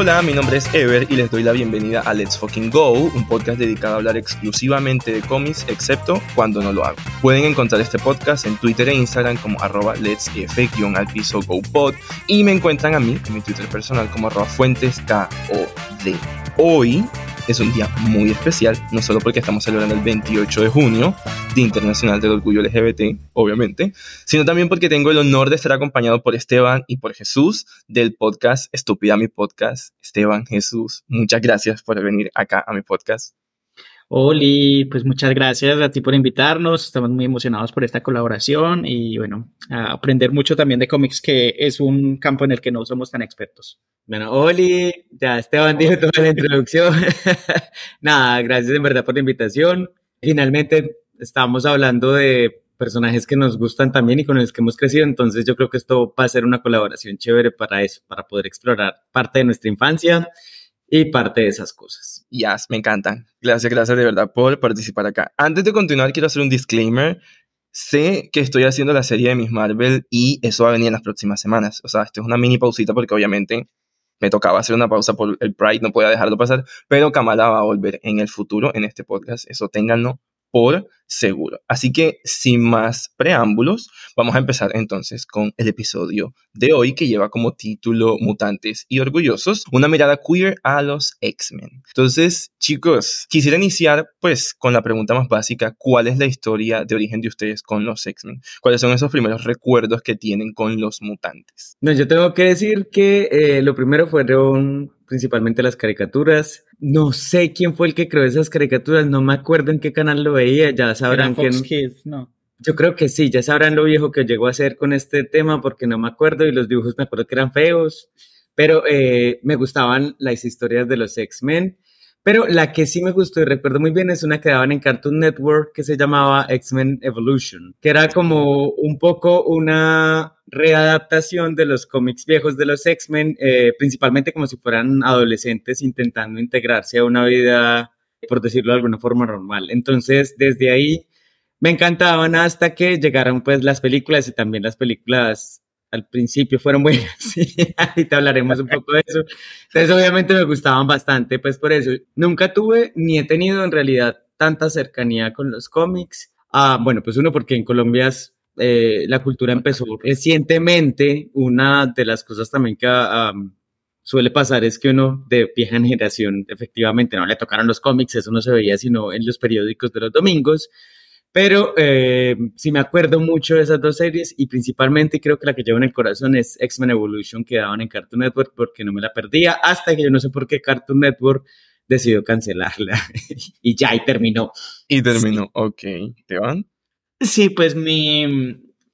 Hola, mi nombre es Ever y les doy la bienvenida a Let's Fucking Go, un podcast dedicado a hablar exclusivamente de cómics, excepto cuando no lo hago. Pueden encontrar este podcast en Twitter e Instagram como arroba let's al piso y me encuentran a mí en mi Twitter personal como arroba fuentes Hoy es un día muy especial, no solo porque estamos celebrando el 28 de junio, Día Internacional del Orgullo LGBT, obviamente, sino también porque tengo el honor de estar acompañado por Esteban y por Jesús del podcast Estúpida Mi Podcast. Esteban, Jesús, muchas gracias por venir acá a mi podcast. Oli, pues muchas gracias a ti por invitarnos. Estamos muy emocionados por esta colaboración y bueno, aprender mucho también de cómics, que es un campo en el que no somos tan expertos. Bueno, Oli, ya Esteban dijo toda la introducción. Nada, gracias en verdad por la invitación. Finalmente estábamos hablando de personajes que nos gustan también y con los que hemos crecido, entonces yo creo que esto va a ser una colaboración chévere para eso, para poder explorar parte de nuestra infancia y parte de esas cosas. Yes, me encantan. Gracias, gracias de verdad por participar acá. Antes de continuar, quiero hacer un disclaimer. Sé que estoy haciendo la serie de Miss Marvel y eso va a venir en las próximas semanas. O sea, esto es una mini pausita porque obviamente me tocaba hacer una pausa por el Pride, no podía dejarlo pasar, pero Kamala va a volver en el futuro en este podcast. Eso ténganlo por seguro. Así que sin más preámbulos, vamos a empezar entonces con el episodio de hoy que lleva como título Mutantes y Orgullosos, una mirada queer a los X-Men. Entonces, chicos, quisiera iniciar pues con la pregunta más básica, ¿cuál es la historia de origen de ustedes con los X-Men? ¿Cuáles son esos primeros recuerdos que tienen con los mutantes? No, yo tengo que decir que eh, lo primero fueron principalmente las caricaturas. No sé quién fue el que creó esas caricaturas, no me acuerdo en qué canal lo veía, ya sabrán que... no. Yo creo que sí, ya sabrán lo viejo que llegó a ser con este tema porque no me acuerdo y los dibujos me acuerdo que eran feos, pero eh, me gustaban las historias de los X-Men. Pero la que sí me gustó y recuerdo muy bien es una que daban en Cartoon Network que se llamaba X-Men Evolution, que era como un poco una readaptación de los cómics viejos de los X-Men, eh, principalmente como si fueran adolescentes intentando integrarse a una vida, por decirlo de alguna forma, normal. Entonces, desde ahí me encantaban hasta que llegaron pues las películas y también las películas al principio fueron buenas, sí, ahorita hablaremos un poco de eso. Entonces, obviamente me gustaban bastante, pues por eso. Nunca tuve ni he tenido en realidad tanta cercanía con los cómics. Ah, bueno, pues uno porque en Colombia eh, la cultura empezó recientemente. Una de las cosas también que ah, suele pasar es que uno de vieja generación efectivamente no le tocaron los cómics, eso no se veía sino en los periódicos de los domingos. Pero eh, sí me acuerdo mucho de esas dos series y principalmente creo que la que llevo en el corazón es X-Men Evolution que daban en Cartoon Network porque no me la perdía hasta que yo no sé por qué Cartoon Network decidió cancelarla y ya, y terminó. Y terminó, ok. ¿Te van? Sí, pues mi,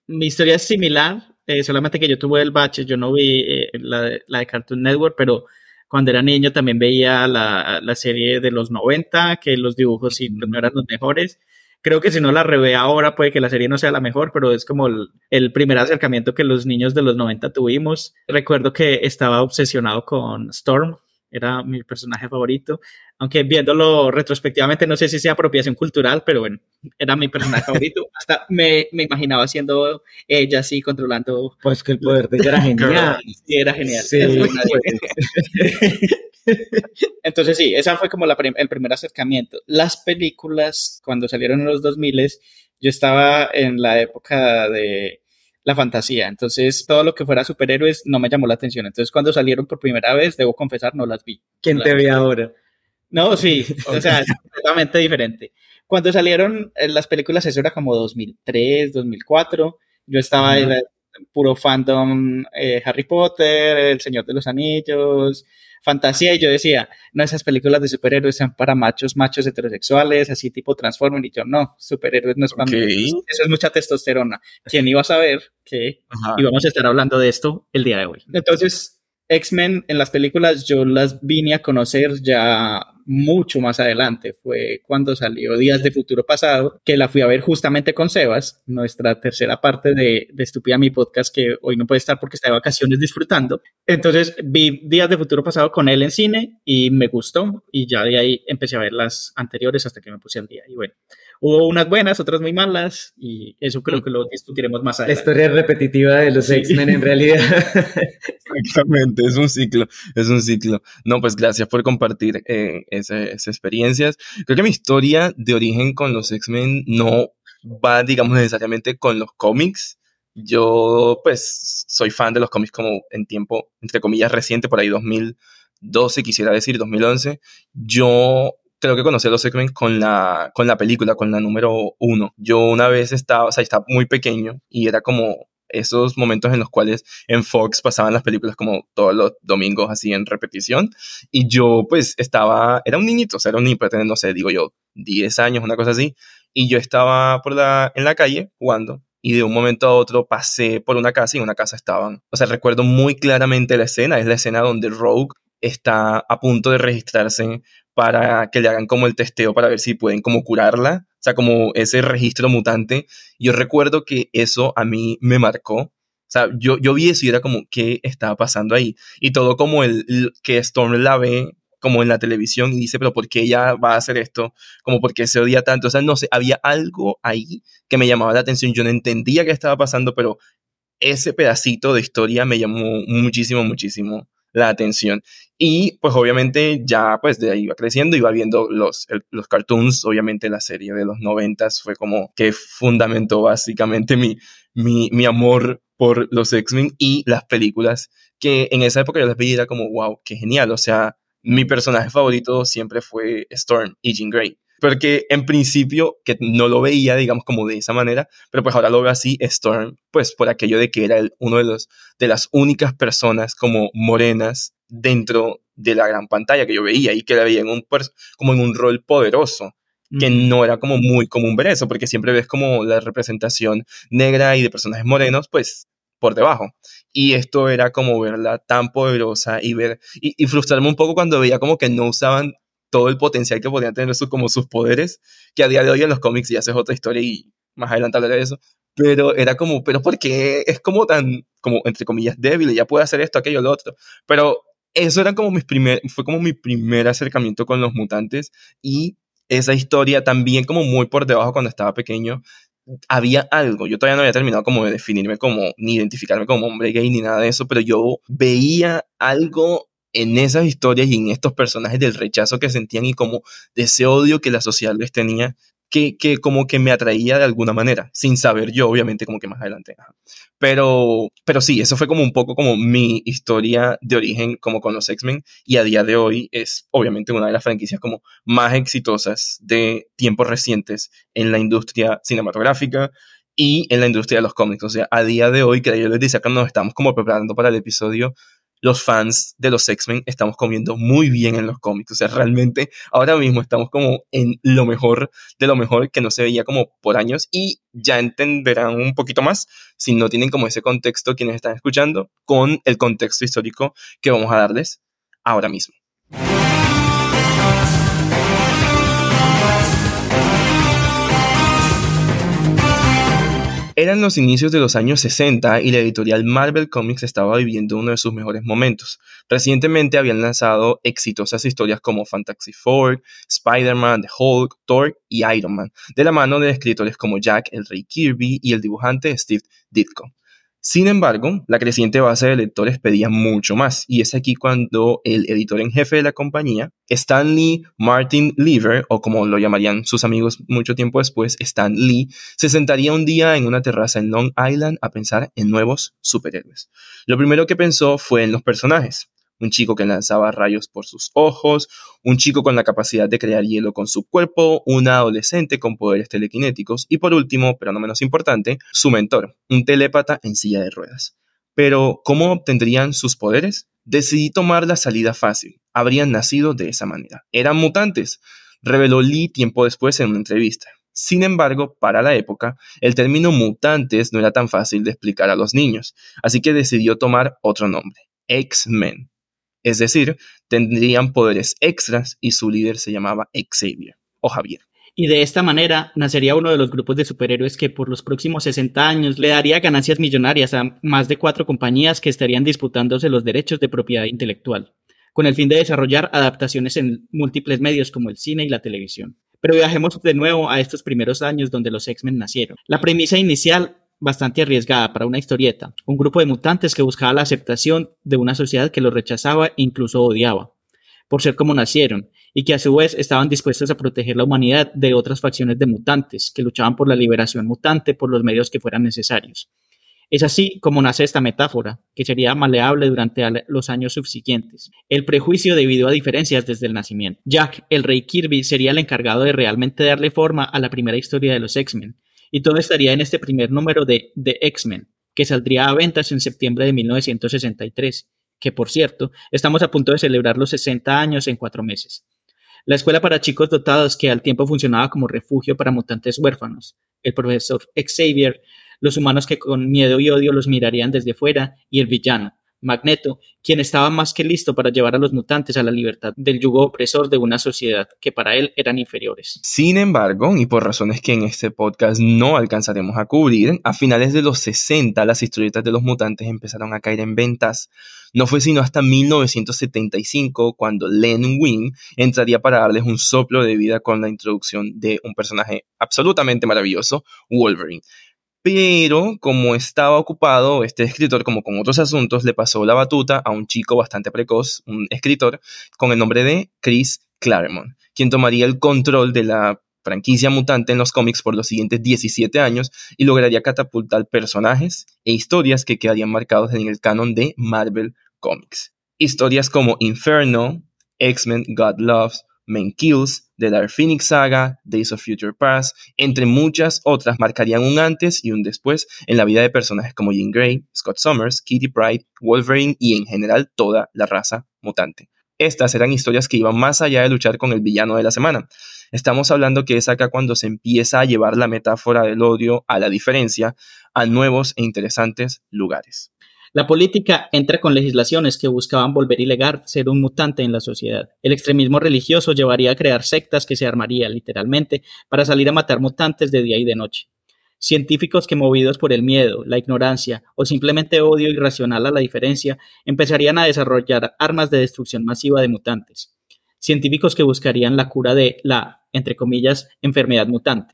mi historia es similar, eh, solamente que yo tuve el bache, yo no vi eh, la, de Cartoon Network, pero cuando era niño también veía la, la serie de los 90, que los dibujos sí no eran los mejores creo que si no la revé ahora puede que la serie no sea la mejor, pero es como el, primer acercamiento que los niños de los 90 tuvimos. Recuerdo que estaba obsesionado con Storm, era mi personaje favorito, aunque viéndolo retrospectivamente no sé si sea apropiación cultural, pero bueno, era mi personaje favorito. Hasta me, me imaginaba siendo ella así controlando. Pues que el poder de ella era genial. Sí, era genial. Sí, Entonces sí, esa fue como el primer acercamiento. Las películas, cuando salieron en los 2000, yo estaba en la época de la fantasía, entonces todo lo que fuera superhéroes no me llamó la atención. Entonces cuando salieron por primera vez, debo confesar, no las vi. ¿Quién te ve ahora? No, sí, o sea, es completamente diferente. Cuando salieron eh, las películas, eso era como 2003, 2004. Yo estaba en puro fandom eh, Harry Potter, El Señor de los Anillos, fantasía y yo decía, no, esas películas de superhéroes son para machos, machos heterosexuales, así tipo Transformer y yo, no, superhéroes no es para mí. Eso es mucha testosterona. ¿Quién iba a saber que íbamos a estar hablando de esto el día de hoy? Entonces, X-Men en las películas yo las vine a conocer ya mucho más adelante. Fue cuando salió Días de Futuro Pasado, que la fui a ver justamente con Sebas, nuestra tercera parte de, de Estúpida Mi Podcast, que hoy no puede estar porque está de vacaciones disfrutando. Entonces vi Días de Futuro Pasado con él en cine y me gustó y ya de ahí empecé a ver las anteriores hasta que me puse al día. Y bueno, Hubo unas buenas, otras muy malas, y eso creo que lo discutiremos más adelante. La historia repetitiva de los X-Men en realidad. Exactamente, es un ciclo, es un ciclo. No, pues gracias por compartir eh, esas experiencias. Creo que mi historia de origen con los X-Men no va, digamos, necesariamente con los cómics. Yo, pues, soy fan de los cómics como en tiempo, entre comillas, reciente, por ahí 2012, quisiera decir, 2011. Yo creo que conocí a los X-Men con la, con la película, con la número uno. Yo una vez estaba, o sea, estaba muy pequeño y era como esos momentos en los cuales en Fox pasaban las películas como todos los domingos así en repetición. Y yo pues estaba, era un niñito, o sea, era un niño, no sé, digo yo, 10 años, una cosa así, y yo estaba por la, en la calle jugando y de un momento a otro pasé por una casa y en una casa estaban, o sea, recuerdo muy claramente la escena, es la escena donde Rogue está a punto de registrarse para que le hagan como el testeo para ver si pueden como curarla, o sea, como ese registro mutante. Yo recuerdo que eso a mí me marcó. O sea, yo, yo vi eso y era como, ¿qué estaba pasando ahí? Y todo como el, que Storm la ve como en la televisión y dice, pero ¿por qué ella va a hacer esto? Como, ¿por qué se odia tanto? O sea, no sé, había algo ahí que me llamaba la atención. Yo no entendía qué estaba pasando, pero ese pedacito de historia me llamó muchísimo, muchísimo la atención. Y pues obviamente ya pues de ahí iba creciendo, iba viendo los, los cartoons, obviamente la serie de los noventas fue como que fundamentó básicamente mi, mi, mi amor por los X-Men y las películas que en esa época yo las veía era como, wow, qué genial, o sea, mi personaje favorito siempre fue Storm y Jean Grey porque en principio que no lo veía, digamos, como de esa manera, pero pues ahora lo veo así, Storm, pues por aquello de que era uno de, los, de las únicas personas como morenas dentro de la gran pantalla que yo veía y que la veía en un, como en un rol poderoso que no era como muy común ver eso, porque siempre ves como la representación negra y de personajes morenos, pues por debajo. Y esto era como verla tan poderosa y ver, y, y frustrarme un poco cuando veía como que no usaban todo el potencial que podían tener como sus poderes, que a día de hoy en los cómics ya es otra historia y más adelante hablaré de eso, pero era como, pero ¿por qué es como tan, como entre comillas, débil, ya puede hacer esto, aquello, lo otro? Pero eso era como mis primer, fue como mi primer acercamiento con los mutantes y esa historia también como muy por debajo cuando estaba pequeño, había algo, yo todavía no había terminado como de definirme como, ni identificarme como hombre gay ni nada de eso, pero yo veía algo en esas historias y en estos personajes del rechazo que sentían y como de ese odio que la sociedad les tenía, que, que como que me atraía de alguna manera, sin saber yo, obviamente, como que más adelante. Pero, pero sí, eso fue como un poco como mi historia de origen como con los X-Men y a día de hoy es obviamente una de las franquicias como más exitosas de tiempos recientes en la industria cinematográfica y en la industria de los cómics. O sea, a día de hoy, que yo les decía cuando nos estamos como preparando para el episodio, los fans de los X-Men estamos comiendo muy bien en los cómics. O sea, realmente ahora mismo estamos como en lo mejor de lo mejor que no se veía como por años y ya entenderán un poquito más si no tienen como ese contexto quienes están escuchando con el contexto histórico que vamos a darles ahora mismo. Eran los inicios de los años 60 y la editorial Marvel Comics estaba viviendo uno de sus mejores momentos. Recientemente habían lanzado exitosas historias como Fantastic Four, Spider-Man, The Hulk, Thor y Iron Man, de la mano de escritores como Jack el Rey Kirby y el dibujante Steve Ditko. Sin embargo, la creciente base de lectores pedía mucho más, y es aquí cuando el editor en jefe de la compañía, Stanley Martin Lever, o como lo llamarían sus amigos mucho tiempo después, Stan Lee, se sentaría un día en una terraza en Long Island a pensar en nuevos superhéroes. Lo primero que pensó fue en los personajes un chico que lanzaba rayos por sus ojos, un chico con la capacidad de crear hielo con su cuerpo, una adolescente con poderes telequinéticos y por último, pero no menos importante, su mentor, un telépata en silla de ruedas. Pero, ¿cómo obtendrían sus poderes? Decidí tomar la salida fácil. Habrían nacido de esa manera. Eran mutantes, reveló Lee tiempo después en una entrevista. Sin embargo, para la época, el término mutantes no era tan fácil de explicar a los niños, así que decidió tomar otro nombre, X-Men. Es decir, tendrían poderes extras y su líder se llamaba Xavier o Javier. Y de esta manera nacería uno de los grupos de superhéroes que por los próximos 60 años le daría ganancias millonarias a más de cuatro compañías que estarían disputándose los derechos de propiedad intelectual, con el fin de desarrollar adaptaciones en múltiples medios como el cine y la televisión. Pero viajemos de nuevo a estos primeros años donde los X-Men nacieron. La premisa inicial bastante arriesgada para una historieta, un grupo de mutantes que buscaba la aceptación de una sociedad que los rechazaba e incluso odiaba, por ser como nacieron, y que a su vez estaban dispuestos a proteger la humanidad de otras facciones de mutantes, que luchaban por la liberación mutante por los medios que fueran necesarios. Es así como nace esta metáfora, que sería maleable durante los años subsiguientes. El prejuicio debido a diferencias desde el nacimiento. Jack, el rey Kirby, sería el encargado de realmente darle forma a la primera historia de los X-Men, y todo estaría en este primer número de The X-Men, que saldría a ventas en septiembre de 1963, que por cierto, estamos a punto de celebrar los 60 años en cuatro meses. La escuela para chicos dotados que al tiempo funcionaba como refugio para mutantes huérfanos, el profesor Xavier, los humanos que con miedo y odio los mirarían desde fuera y el villano, Magneto, quien estaba más que listo para llevar a los mutantes a la libertad del yugo opresor de una sociedad que para él eran inferiores. Sin embargo, y por razones que en este podcast no alcanzaremos a cubrir, a finales de los 60 las historietas de los mutantes empezaron a caer en ventas. No fue sino hasta 1975 cuando Len Wein entraría para darles un soplo de vida con la introducción de un personaje absolutamente maravilloso, Wolverine pero como estaba ocupado, este escritor, como con otros asuntos, le pasó la batuta a un chico bastante precoz, un escritor, con el nombre de Chris Claremont, quien tomaría el control de la franquicia mutante en los cómics por los siguientes 17 años y lograría catapultar personajes e historias que quedarían marcados en el canon de Marvel Comics. Historias como Inferno, X-Men God Loves, Men Kills, The Dark Phoenix Saga, Days of Future Past, entre muchas otras, marcarían un antes y un después en la vida de personajes como Jean Grey, Scott Summers, Kitty Pryde, Wolverine y en general toda la raza mutante. Estas eran historias que iban más allá de luchar con el villano de la semana. Estamos hablando que es acá cuando se empieza a llevar la metáfora del odio a la diferencia a nuevos e interesantes lugares. La política entra con legislaciones que buscaban volver ilegal ser un mutante en la sociedad. El extremismo religioso llevaría a crear sectas que se armarían literalmente para salir a matar mutantes de día y de noche. Científicos que movidos por el miedo, la ignorancia o simplemente odio irracional a la diferencia empezarían a desarrollar armas de destrucción masiva de mutantes. Científicos que buscarían la cura de la, entre comillas, enfermedad mutante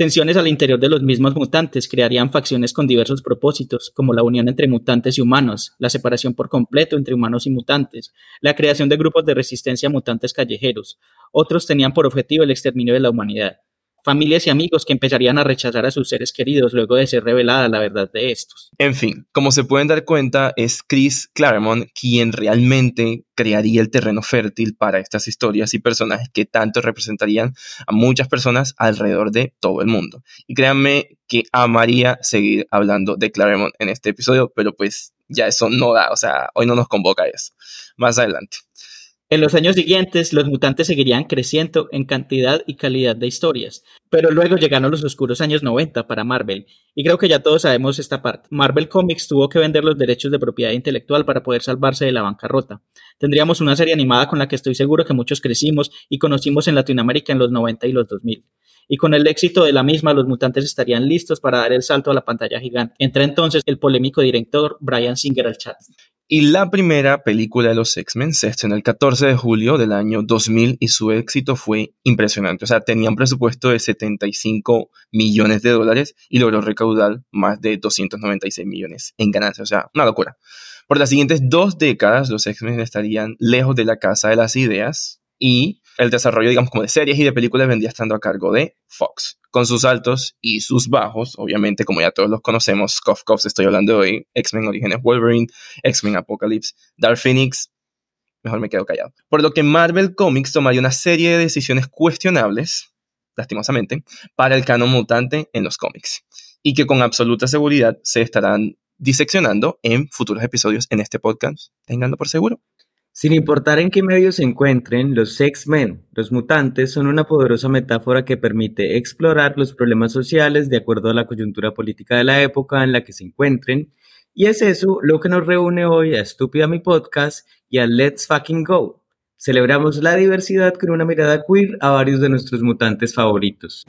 Tensiones al interior de los mismos mutantes crearían facciones con diversos propósitos, como la unión entre mutantes y humanos, la separación por completo entre humanos y mutantes, la creación de grupos de resistencia a mutantes callejeros. Otros tenían por objetivo el exterminio de la humanidad familias y amigos que empezarían a rechazar a sus seres queridos luego de ser revelada la verdad de estos. En fin, como se pueden dar cuenta, es Chris Claremont quien realmente crearía el terreno fértil para estas historias y personajes que tanto representarían a muchas personas alrededor de todo el mundo. Y créanme que amaría seguir hablando de Claremont en este episodio, pero pues ya eso no da, o sea, hoy no nos convoca eso. Más adelante. En los años siguientes, los mutantes seguirían creciendo en cantidad y calidad de historias, pero luego llegaron los oscuros años 90 para Marvel, y creo que ya todos sabemos esta parte. Marvel Comics tuvo que vender los derechos de propiedad intelectual para poder salvarse de la bancarrota. Tendríamos una serie animada con la que estoy seguro que muchos crecimos y conocimos en Latinoamérica en los 90 y los 2000. Y con el éxito de la misma, los mutantes estarían listos para dar el salto a la pantalla gigante. Entra entonces el polémico director Brian Singer al chat. Y la primera película de los X-Men se estrenó el 14 de julio del año 2000 y su éxito fue impresionante. O sea, tenía un presupuesto de 75 millones de dólares y logró recaudar más de 296 millones en ganancias. O sea, una locura. Por las siguientes dos décadas, los X-Men estarían lejos de la casa de las ideas y el desarrollo, digamos, como de series y de películas vendría estando a cargo de Fox con sus altos y sus bajos, obviamente como ya todos los conocemos, Cough Cough estoy hablando hoy, X-Men Orígenes Wolverine, X-Men Apocalypse, Dark Phoenix, mejor me quedo callado. Por lo que Marvel Comics tomaría una serie de decisiones cuestionables, lastimosamente, para el canon mutante en los cómics, y que con absoluta seguridad se estarán diseccionando en futuros episodios en este podcast, tenganlo por seguro. Sin importar en qué medio se encuentren, los X-Men, los mutantes, son una poderosa metáfora que permite explorar los problemas sociales de acuerdo a la coyuntura política de la época en la que se encuentren. Y es eso lo que nos reúne hoy a Estúpida Mi Podcast y a Let's Fucking Go. Celebramos la diversidad con una mirada queer a varios de nuestros mutantes favoritos.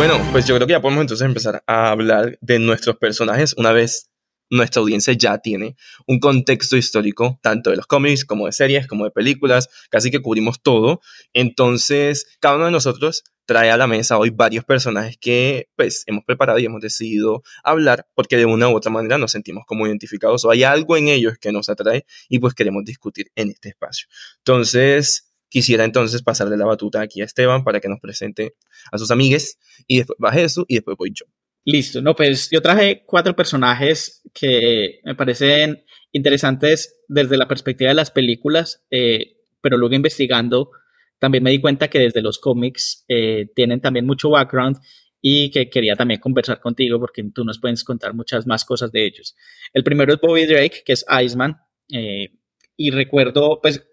Bueno, pues yo creo que ya podemos entonces empezar a hablar de nuestros personajes una vez nuestra audiencia ya tiene un contexto histórico, tanto de los cómics como de series, como de películas, casi que cubrimos todo. Entonces, cada uno de nosotros trae a la mesa hoy varios personajes que pues hemos preparado y hemos decidido hablar porque de una u otra manera nos sentimos como identificados o hay algo en ellos que nos atrae y pues queremos discutir en este espacio. Entonces, quisiera entonces pasarle la batuta aquí a Esteban para que nos presente a sus amigues y después va Jesús y después voy yo. Listo, no, pues yo traje cuatro personajes que me parecen interesantes desde la perspectiva de las películas, eh, pero luego investigando también me di cuenta que desde los cómics eh, tienen también mucho background y que quería también conversar contigo porque tú nos puedes contar muchas más cosas de ellos. El primero es Bobby Drake, que es Iceman, eh, y recuerdo, pues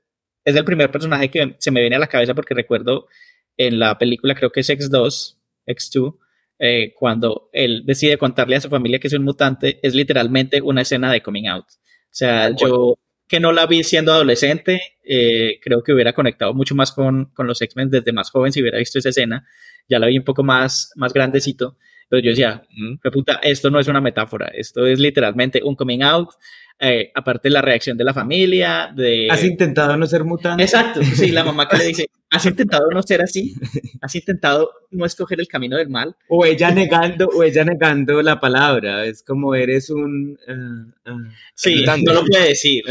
es el primer personaje que se me viene a la cabeza porque recuerdo en la película, creo que es X2, X2, eh, cuando él decide contarle a su familia que es un mutante, es literalmente una escena de coming out. O sea, yo que no la vi siendo adolescente, eh, creo que hubiera conectado mucho más con, con los X-Men desde más joven si hubiera visto esa escena. Ya la vi un poco más, más grandecito, pero yo decía, puta, esto no es una metáfora, esto es literalmente un coming out eh, aparte la reacción de la familia, de... ¿Has intentado no ser mutante? Exacto, sí, la mamá que le dice, ¿has intentado no ser así? ¿Has intentado no escoger el camino del mal? O ella negando, o ella negando la palabra, es como eres un... Uh, uh, sí, no lo puede decir.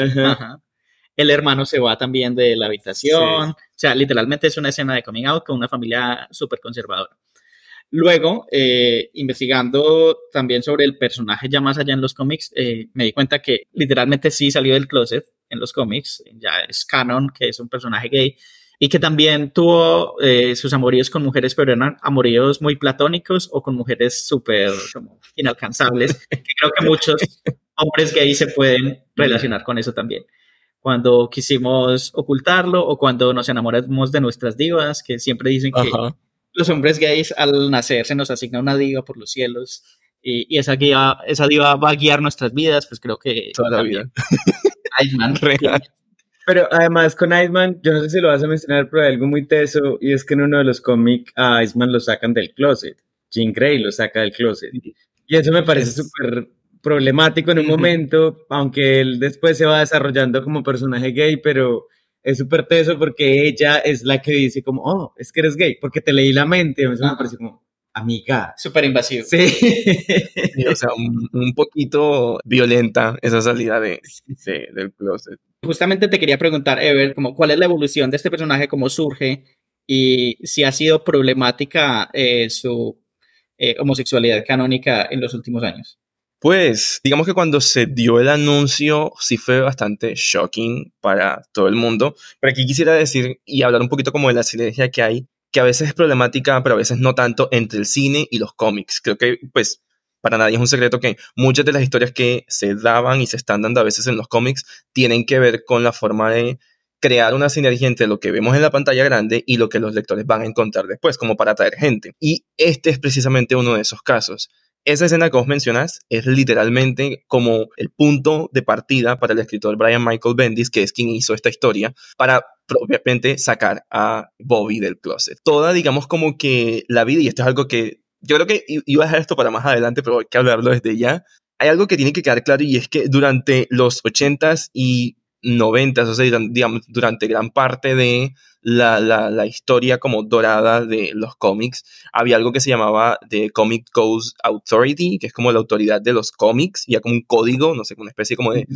El hermano se va también de la habitación, o sea, literalmente es una escena de coming out con una familia súper conservadora. Luego, eh, investigando también sobre el personaje ya más allá en los cómics, eh, me di cuenta que literalmente sí salió del closet en los cómics, ya es canon, que es un personaje gay, y que también tuvo eh, sus amoríos con mujeres, pero eran amoríos muy platónicos o con mujeres súper inalcanzables, que creo que muchos hombres gays se pueden relacionar con eso también. Cuando quisimos ocultarlo o cuando nos enamoramos de nuestras divas, que siempre dicen que los hombres gays al nacer se nos asigna una diva por los cielos y, esa, guía, esa diva va a guiar nuestras vidas, pues creo que... Toda la vida. Iceman. Pero además con Iceman, yo no sé si lo vas a mencionar, pero hay algo muy teso y es que en uno de los cómics a Iceman lo sacan del closet. Jean Grey lo saca del closet. Y eso me parece súper problemático en un momento, aunque él después se va desarrollando como personaje gay, pero es súper teso porque ella es la que dice como, oh, es que eres gay, porque te leí la mente. A mí me parece como, amiga. Súper invasivo. Sí. o sea, un, poquito violenta esa salida de, del closet. Justamente te quería preguntar, Ever, como, ¿cuál es la evolución de este personaje? ¿Cómo surge? Y si ha sido problemática eh, su eh, homosexualidad canónica en los últimos años. Pues digamos que cuando se dio el anuncio sí fue bastante shocking para todo el mundo, pero aquí quisiera decir y hablar un poquito como de la sinergia que hay, que a veces es problemática, pero a veces no tanto entre el cine y los cómics. Creo que pues para nadie es un secreto que muchas de las historias que se daban y se están dando a veces en los cómics tienen que ver con la forma de crear una sinergia entre lo que vemos en la pantalla grande y lo que los lectores van a encontrar después, como para atraer gente. Y este es precisamente uno de esos casos esa escena que vos mencionas es literalmente como el punto de partida para el escritor Brian Michael Bendis, que es quien hizo esta historia, para propiamente sacar a Bobby del closet. Toda, digamos, como que la vida, y esto es algo que yo creo que iba a dejar esto para más adelante, pero hay que hablarlo desde ya. Hay algo que tiene que quedar claro y es que durante los 80s y 90s, o sea, digamos, durante gran parte de la, la, historia como dorada de los cómics, había algo que se llamaba The Comic Codes Authority, que es como la autoridad de los cómics, y como un código, no sé, una especie como de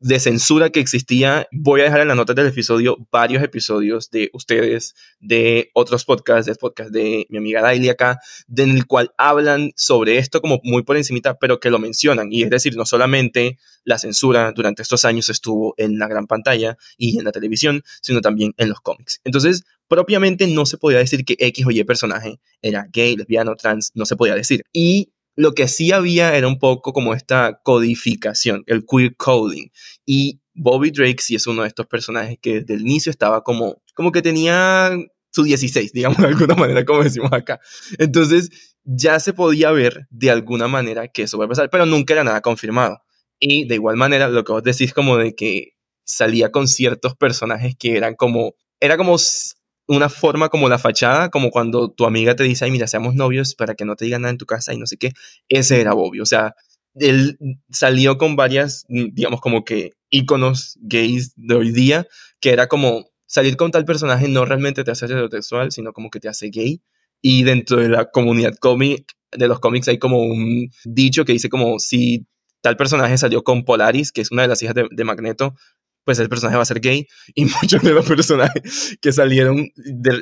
de censura que existía. Voy a dejar en la nota del episodio varios episodios de ustedes, de otros podcasts, del podcast de mi amiga Daily acá, en el cual hablan sobre esto como muy por encimita, pero que lo mencionan. Y es decir, no solamente la censura durante estos años estuvo en la gran pantalla y en la televisión, sino también en los cómics. Entonces, propiamente no se podía decir que X o Y personaje era gay, lesbiano, trans, no se podía decir. Y lo que sí había era un poco como esta codificación, el queer coding. Y Bobby Drake sí es uno de estos personajes que desde el inicio estaba como, como que tenía su 16, digamos de alguna manera, como decimos acá. Entonces ya se podía ver de alguna manera que eso va a pasar, pero nunca era nada confirmado. Y de igual manera, lo que vos decís como de que salía con ciertos personajes que eran como, era como una forma como la fachada, como cuando tu amiga te dice, ay, mira, seamos novios para que no te digan nada en tu casa y no sé qué, ese era Bobby. O sea, él salió con varias, digamos, como que íconos gays de hoy día, que era como salir con tal personaje no realmente te hace heterosexual, sino como que te hace gay. Y dentro de la comunidad cómic, de los cómics hay como un dicho que dice como si tal personaje salió con Polaris, que es una de las hijas de, Magneto, pues el personaje va a ser gay y muchos de los personajes que salieron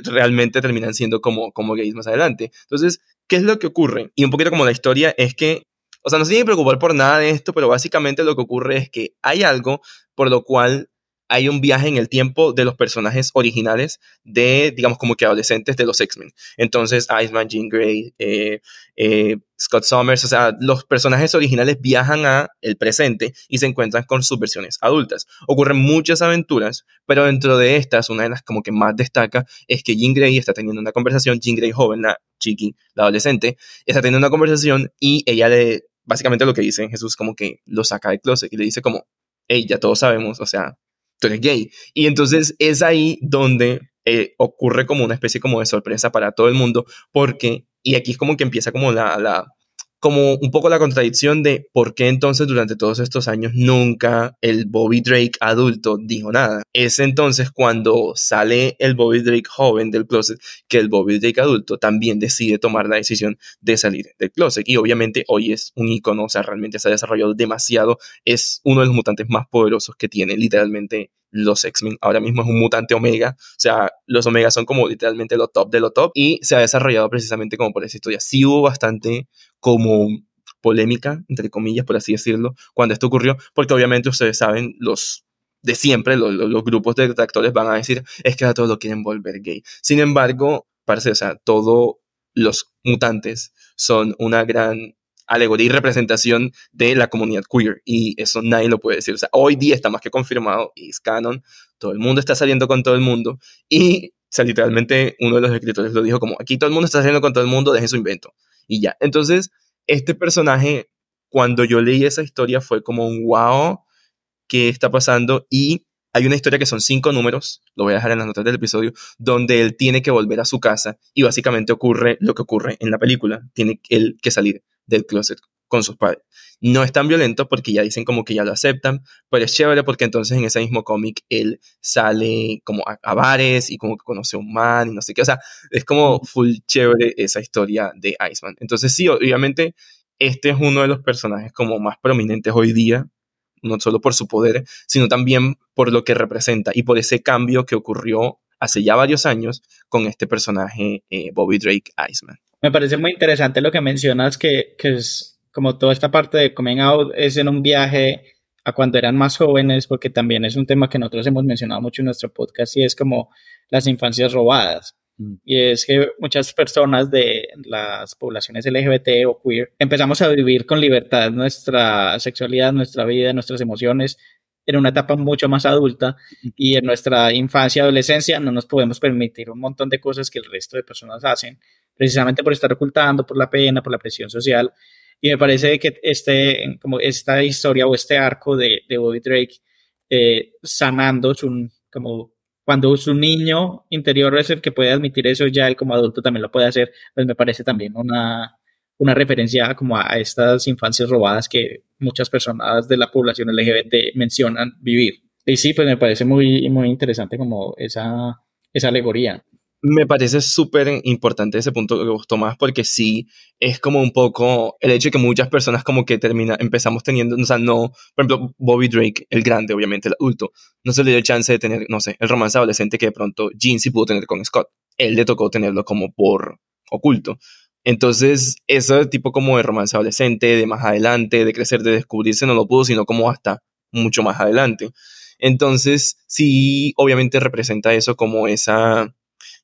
realmente terminan siendo como, como gays más adelante. Entonces, ¿qué es lo que ocurre? Y un poquito como la historia es que, o sea, no se tiene que preocupar por nada de esto, pero básicamente lo que ocurre es que hay algo por lo cual hay un viaje en el tiempo de los personajes originales de, digamos, como que adolescentes de los X-Men. Entonces, Iceman, Jean Grey, eh, eh, Scott Summers, o sea, los personajes originales viajan a el presente y se encuentran con sus versiones adultas. Ocurren muchas aventuras, pero dentro de estas, una de las como que más destaca es que Jean Grey está teniendo una conversación, Jean Grey joven, la chiqui, la adolescente, está teniendo una conversación y ella le, básicamente lo que dice Jesús como que lo saca del closet y le dice como, hey, ya todos sabemos, o sea, tú eres gay. Y entonces es ahí donde eh, ocurre como una especie como de sorpresa para todo el mundo, porque, y aquí es como que empieza como la, la como un poco la contradicción de por qué entonces durante todos estos años nunca el Bobby Drake adulto dijo nada. Es entonces cuando sale el Bobby Drake joven del closet que el Bobby Drake adulto también decide tomar la decisión de salir del closet. Y obviamente hoy es un icono, o sea, realmente se ha desarrollado demasiado. Es uno de los mutantes más poderosos que tiene literalmente los X-Men. Ahora mismo es un mutante Omega. O sea, los Omega son como literalmente lo top de lo top. Y se ha desarrollado precisamente como por esa historia. Sí hubo bastante como polémica, entre comillas, por así decirlo, cuando esto ocurrió, porque obviamente ustedes saben, los de siempre, los, grupos de detractores van a decir, es que a todos lo quieren volver gay. Sin embargo, parece, o sea, todos los mutantes son una gran alegoría y representación de la comunidad queer y eso nadie lo puede decir. O sea, hoy día está más que confirmado y es canon, todo el mundo está saliendo con todo el mundo y, o sea, literalmente uno de los escritores lo dijo como, aquí todo el mundo está saliendo con todo el mundo, dejen su invento y ya. Entonces, este personaje, cuando yo leí esa historia fue como un wow, ¿qué está pasando? Y hay una historia que son cinco números, lo voy a dejar en las notas del episodio, donde él tiene que volver a su casa y básicamente ocurre lo que ocurre en la película, tiene él que salir del closet con sus padres. No es tan violento porque ya dicen como que ya lo aceptan, pero es chévere porque entonces en ese mismo cómic él sale como a, bares y como que conoce a un man y no sé qué. O sea, es como full chévere esa historia de Iceman. Entonces sí, obviamente este es uno de los personajes como más prominentes hoy día, no solo por su poder, sino también por lo que representa y por ese cambio que ocurrió hace ya varios años con este personaje eh, Bobby Drake Iceman. Me parece muy interesante lo que mencionas, que, que es como toda esta parte de coming out es en un viaje a cuando eran más jóvenes, porque también es un tema que nosotros hemos mencionado mucho en nuestro podcast y es como las infancias robadas. Mm. Y es que muchas personas de las poblaciones LGBT o queer empezamos a vivir con libertad nuestra sexualidad, nuestra vida, nuestras emociones en una etapa mucho más adulta y en nuestra infancia y adolescencia no nos podemos permitir un montón de cosas que el resto de personas hacen precisamente por estar ocultando, por la pena, por la presión social. Y me parece que este, como esta historia o este arco de, de Bobby Drake eh, sanando su, como cuando su niño interior es el que puede admitir eso, ya él como adulto también lo puede hacer, pues me parece también una, una referencia como a estas infancias robadas que muchas personas de la población LGBT mencionan vivir. Y sí, pues me parece muy, muy interesante como esa, esa alegoría me parece súper importante ese punto que vos tomás porque sí es como un poco el hecho de que muchas personas como que termina, empezamos teniendo, o sea, no, por ejemplo, Bobby Drake, el grande, obviamente, el adulto, no se le dio el chance de tener, no sé, el romance adolescente que de pronto Jean sí pudo tener con Scott. Él le tocó tenerlo como por oculto. Entonces, ese tipo como de romance adolescente, de más adelante, de crecer, de descubrirse, no lo pudo, sino como hasta mucho más adelante. Entonces, sí, obviamente representa eso como esa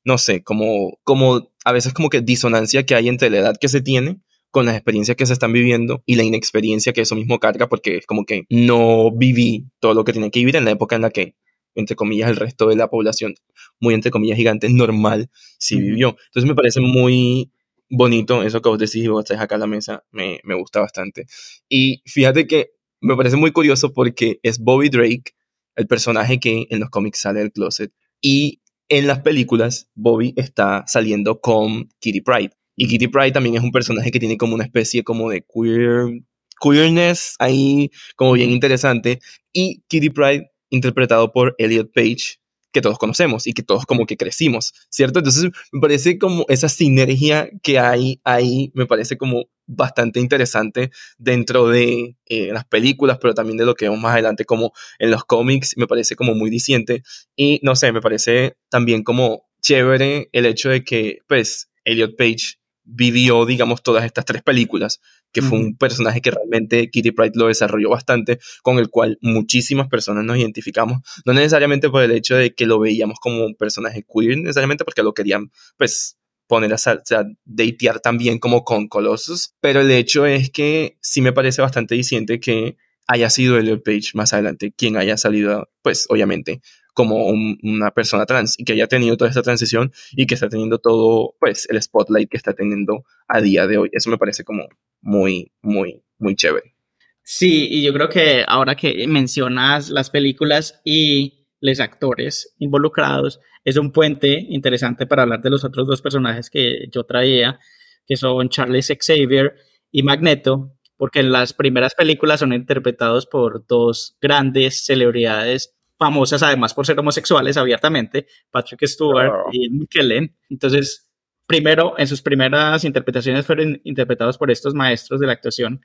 no sé, como, como a veces como que disonancia que hay entre la edad que se tiene con las experiencias que se están viviendo y la inexperiencia que eso mismo carga, porque es como que no viví todo lo que tenía que vivir en la época en la que, entre comillas, el resto de la población, muy entre comillas gigante, normal, sí vivió. Entonces me parece muy bonito eso que vos decís y vos estáis acá en la mesa, me, me gusta bastante. Y fíjate que me parece muy curioso porque es Bobby Drake, el personaje que en los cómics sale del closet, y en las películas, Bobby está saliendo con Kitty Pride. Y Kitty Pride también es un personaje que tiene como una especie como de queer queerness ahí como bien interesante. Y Kitty Pride interpretado por Elliot Page, que todos conocemos y que todos como que crecimos, ¿cierto? Entonces me parece como esa sinergia que hay ahí, me parece como bastante interesante dentro de eh, las películas, pero también de lo que vemos más adelante como en los cómics, me parece como muy diciente y no sé, me parece también como chévere el hecho de que pues Elliot Page vivió, digamos, todas estas tres películas, que fue un personaje que realmente Kitty Pride lo desarrolló bastante, con el cual muchísimas personas nos identificamos, no necesariamente por el hecho de que lo veíamos como un personaje queer, necesariamente porque lo querían, pues, poner a, o sea, datear también como con Colossus, pero el hecho es que sí me parece bastante diciente que haya sido Elliot Page más adelante quien haya salido, pues, obviamente, como una persona trans y que haya tenido toda esta transición y que está teniendo todo, pues, el spotlight que está teniendo a día de hoy. Eso me parece como muy, muy, muy chévere. Sí, y yo creo que ahora que mencionas las películas y los actores involucrados, es un puente interesante para hablar de los otros dos personajes que yo traía, que son Charles Xavier y Magneto, porque en las primeras películas son interpretados por dos grandes celebridades famosas además por ser homosexuales abiertamente, Patrick Stewart y Mickellen. Entonces, primero, en sus primeras interpretaciones fueron interpretados por estos maestros de la actuación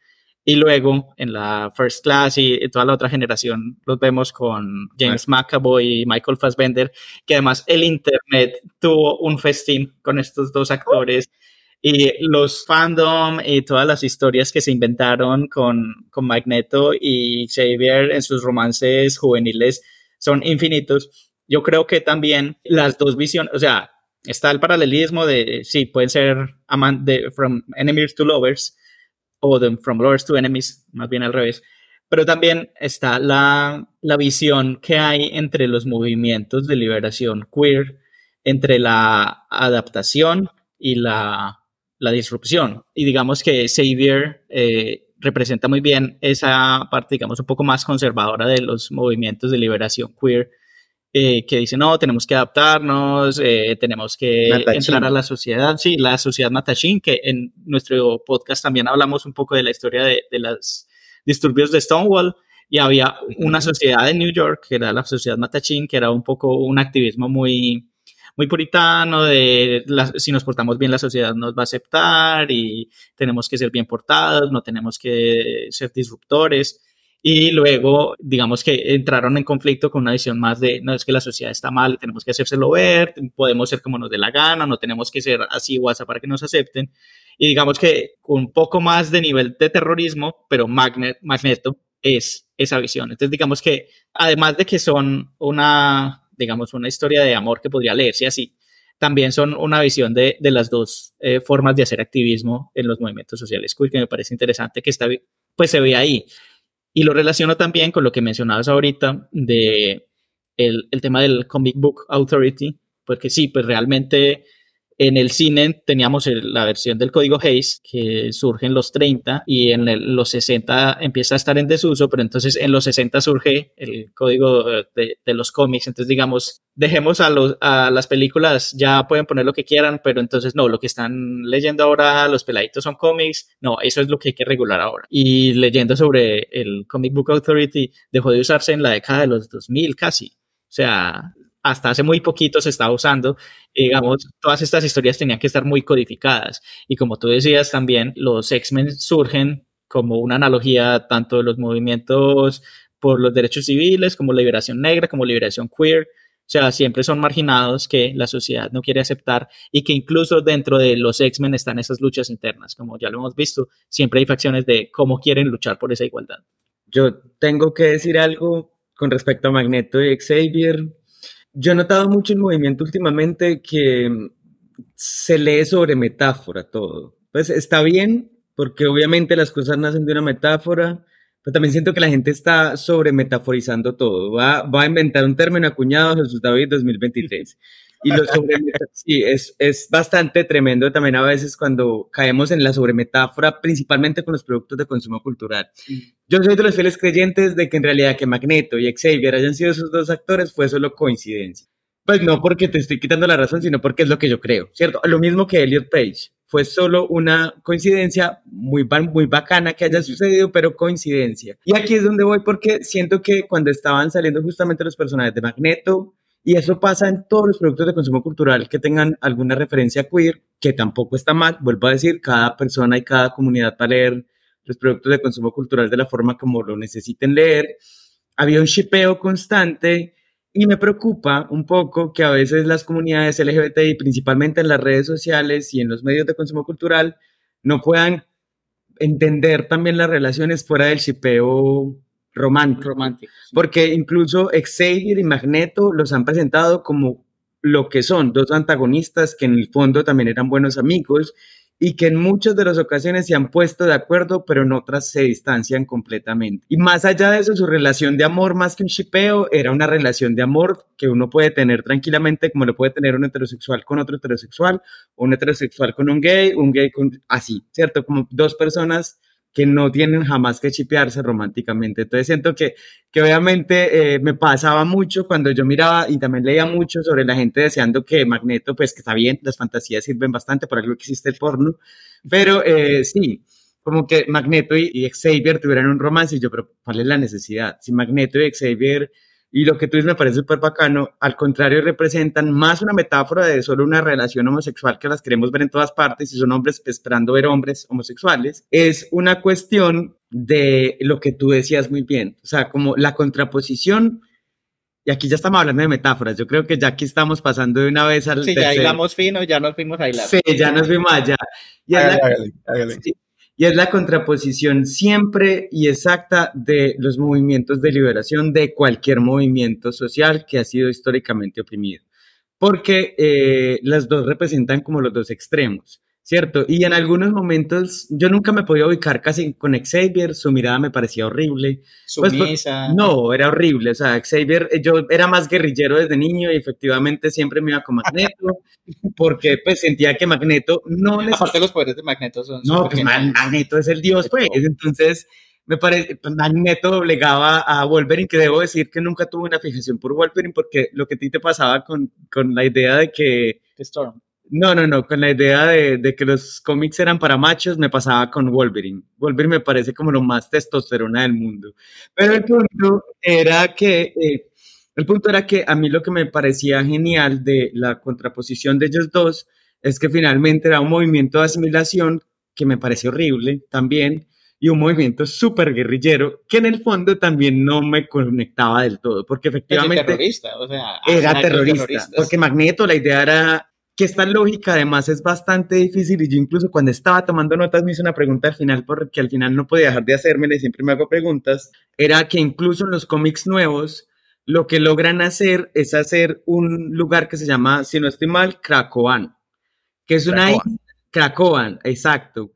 y luego en la First Class y, toda la otra generación los vemos con James McAvoy y Michael Fassbender, que además el Internet tuvo un festín con estos dos actores. Y los fandom y todas las historias que se inventaron con, con Magneto y Xavier en sus romances juveniles son infinitos. Yo creo que también las dos visiones, o sea, está el paralelismo de, sí, pueden ser de, from enemies to lovers o de from lovers to enemies, más bien al revés. Pero también está la, la visión que hay entre los movimientos de liberación queer, entre la adaptación y la, la disrupción. Y digamos que Xavier eh, representa muy bien esa parte, digamos, un poco más conservadora de los movimientos de liberación queer, eh, que dice, no, tenemos que adaptarnos, eh, tenemos que entrar a la sociedad, sí, la sociedad Matashin, que en nuestro podcast también hablamos un poco de la historia de, de los disturbios de Stonewall, y había una sociedad en New York, que era la sociedad Matashin, que era un poco un activismo muy muy puritano de si nos portamos bien la sociedad nos va a aceptar y tenemos que ser bien portados, no tenemos que ser disruptores. Y luego, digamos que entraron en conflicto con una visión más de, no es que la sociedad está mal, tenemos que hacérselo ver, podemos ser como nos dé la gana, no tenemos que ser así WhatsApp para que nos acepten. Y digamos que un poco más de nivel de terrorismo, pero Magnet, Magneto es esa visión. Entonces, digamos que además de que son una digamos, una historia de amor que podría leerse así, también son una visión de, de las dos eh, formas de hacer activismo en los movimientos sociales que me parece interesante que está, pues se ve ahí. Y lo relaciono también con lo que mencionabas ahorita de el, el tema del Comic Book Authority, porque sí, pues realmente en el cine teníamos la versión del código Hayes que surge en los 30 y en los 60 empieza a estar en desuso, pero entonces en los 60 surge el código eh, de, los cómics. Entonces, digamos, dejemos a, los, a las películas, ya pueden poner lo que quieran, pero entonces no, lo que están leyendo ahora los peladitos son cómics, no, eso es lo que hay que regular ahora. Y leyendo sobre el Comic Book Authority, dejó de usarse en la década de los 2000 casi. O sea, hasta hace muy poquito se estaba usando. digamos, todas estas historias tenían que estar muy codificadas. Y como tú decías también, los X-Men surgen como una analogía tanto de los movimientos por los derechos civiles, como liberación negra, como liberación queer. O sea, siempre son marginados que la sociedad no quiere aceptar y que incluso dentro de los X-Men están esas luchas internas. Como ya lo hemos visto, siempre hay facciones de cómo quieren luchar por esa igualdad. Yo tengo que decir algo con respecto a Magneto y Xavier. Yo he notado mucho el movimiento últimamente que se lee sobre metáfora todo. Pues está bien, porque obviamente las cosas nacen de una metáfora, pero también siento que la gente está sobre metaforizando todo. Va, va a inventar un término acuñado Jesús David 2023. Y lo sobre sí, es, es bastante tremendo también a veces cuando caemos en la sobremetáfora, principalmente con los productos de consumo cultural. Yo soy de los fieles creyentes de que en realidad que Magneto y Xavier hayan sido esos dos actores fue solo coincidencia. Pues no porque te estoy quitando la razón, sino porque es lo que yo creo, ¿cierto? Lo mismo que Elliot Page. fue solo una coincidencia muy, muy bacana que haya sucedido, pero coincidencia. Y aquí es donde voy porque siento que cuando estaban saliendo justamente los personajes de Magneto, y eso pasa en todos los productos de consumo cultural que tengan alguna referencia queer, que tampoco está mal, vuelvo a decir, cada persona y cada comunidad para leer los productos de consumo cultural de la forma como lo necesiten leer. Había un shipeo constante y me preocupa un poco que a veces las comunidades LGBTI, principalmente en las redes sociales y en los medios de consumo cultural, no puedan entender también las relaciones fuera del shipeo romántico. romántico Porque incluso Xavier y Magneto los han presentado como lo que son, dos antagonistas que en el fondo también eran buenos amigos y que en muchas de las ocasiones se han puesto de acuerdo, pero en otras se distancian completamente. Y más allá de eso, su relación de amor, más que un shipeo, era una relación de amor que uno puede tener tranquilamente, como lo puede tener un heterosexual con otro heterosexual, un heterosexual con un gay, un gay con así, ¿cierto? Como dos personas que no tienen jamás que chipearse románticamente. Entonces siento que, que obviamente eh, me pasaba mucho cuando yo miraba y también leía mucho sobre la gente deseando que Magneto, pues que está bien, las fantasías sirven bastante, por algo que existe el porno, pero eh, sí, como que Magneto y, y, Xavier tuvieran un romance y yo, pero ¿cuál es la necesidad? Si Magneto y Xavier y lo que tú dices me parece súper bacano, al contrario, representan más una metáfora de solo una relación homosexual que las queremos ver en todas partes y son hombres esperando ver hombres homosexuales. Es una cuestión de lo que tú decías muy bien, o sea, como la contraposición. Y aquí ya estamos hablando de metáforas. Yo creo que ya aquí estamos pasando de una vez al. Sí, ya hilamos fino, ya nos fuimos a hilar. Sí, ya nos fuimos allá. Y hágale, hágale, y es la contraposición siempre y exacta de los movimientos de liberación de cualquier movimiento social que ha sido históricamente oprimido, porque eh, las dos representan como los dos extremos. ¿Cierto? Y en algunos momentos yo nunca me podía ubicar casi con Xavier, su mirada me parecía horrible. Pues, pues, no, era horrible, o sea, Xavier, eh, yo era más guerrillero desde niño y efectivamente siempre me iba con Magneto, porque pues sentía que Magneto no... Aparte los poderes de Magneto son... No, pues Magneto es el dios, pues, entonces me parece, pues, Magneto obligaba a Wolverine, que debo decir que nunca tuve una fijación por Wolverine, porque lo que a ti te pasaba con, con la idea de que... Storm. No, no, no, con la idea de, que los cómics eran para machos me pasaba con Wolverine. Wolverine me parece como lo más testosterona del mundo. Pero el punto era que, eh, el punto era que a mí lo que me parecía genial de la contraposición de ellos dos es que finalmente era un movimiento de asimilación que me pareció horrible también y un movimiento súper guerrillero que en el fondo también no me conectaba del todo, porque efectivamente... terrorista, o sea, era terrorista, porque Magneto, la idea era que esta lógica además es bastante difícil y yo incluso cuando estaba tomando notas me hice una pregunta al final porque al final no podía dejar de hacérmela y siempre me hago preguntas, era que incluso en los cómics nuevos lo que logran hacer es hacer un lugar que se llama, si no estoy mal, Krakowan, que es una... Krakowan, exacto,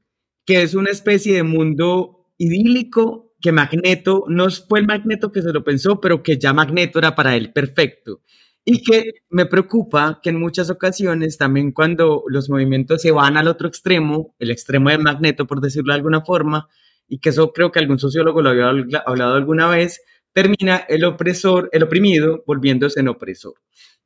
que es una especie de mundo idílico que Magneto, no fue el Magneto que se lo pensó, pero que ya Magneto era para él perfecto. Y que me preocupa que en muchas ocasiones, también cuando los movimientos se van al otro extremo, el extremo del magneto, por decirlo de alguna forma, y que eso creo que algún sociólogo lo había hablado alguna vez, termina el opresor, el oprimido, volviéndose en opresor.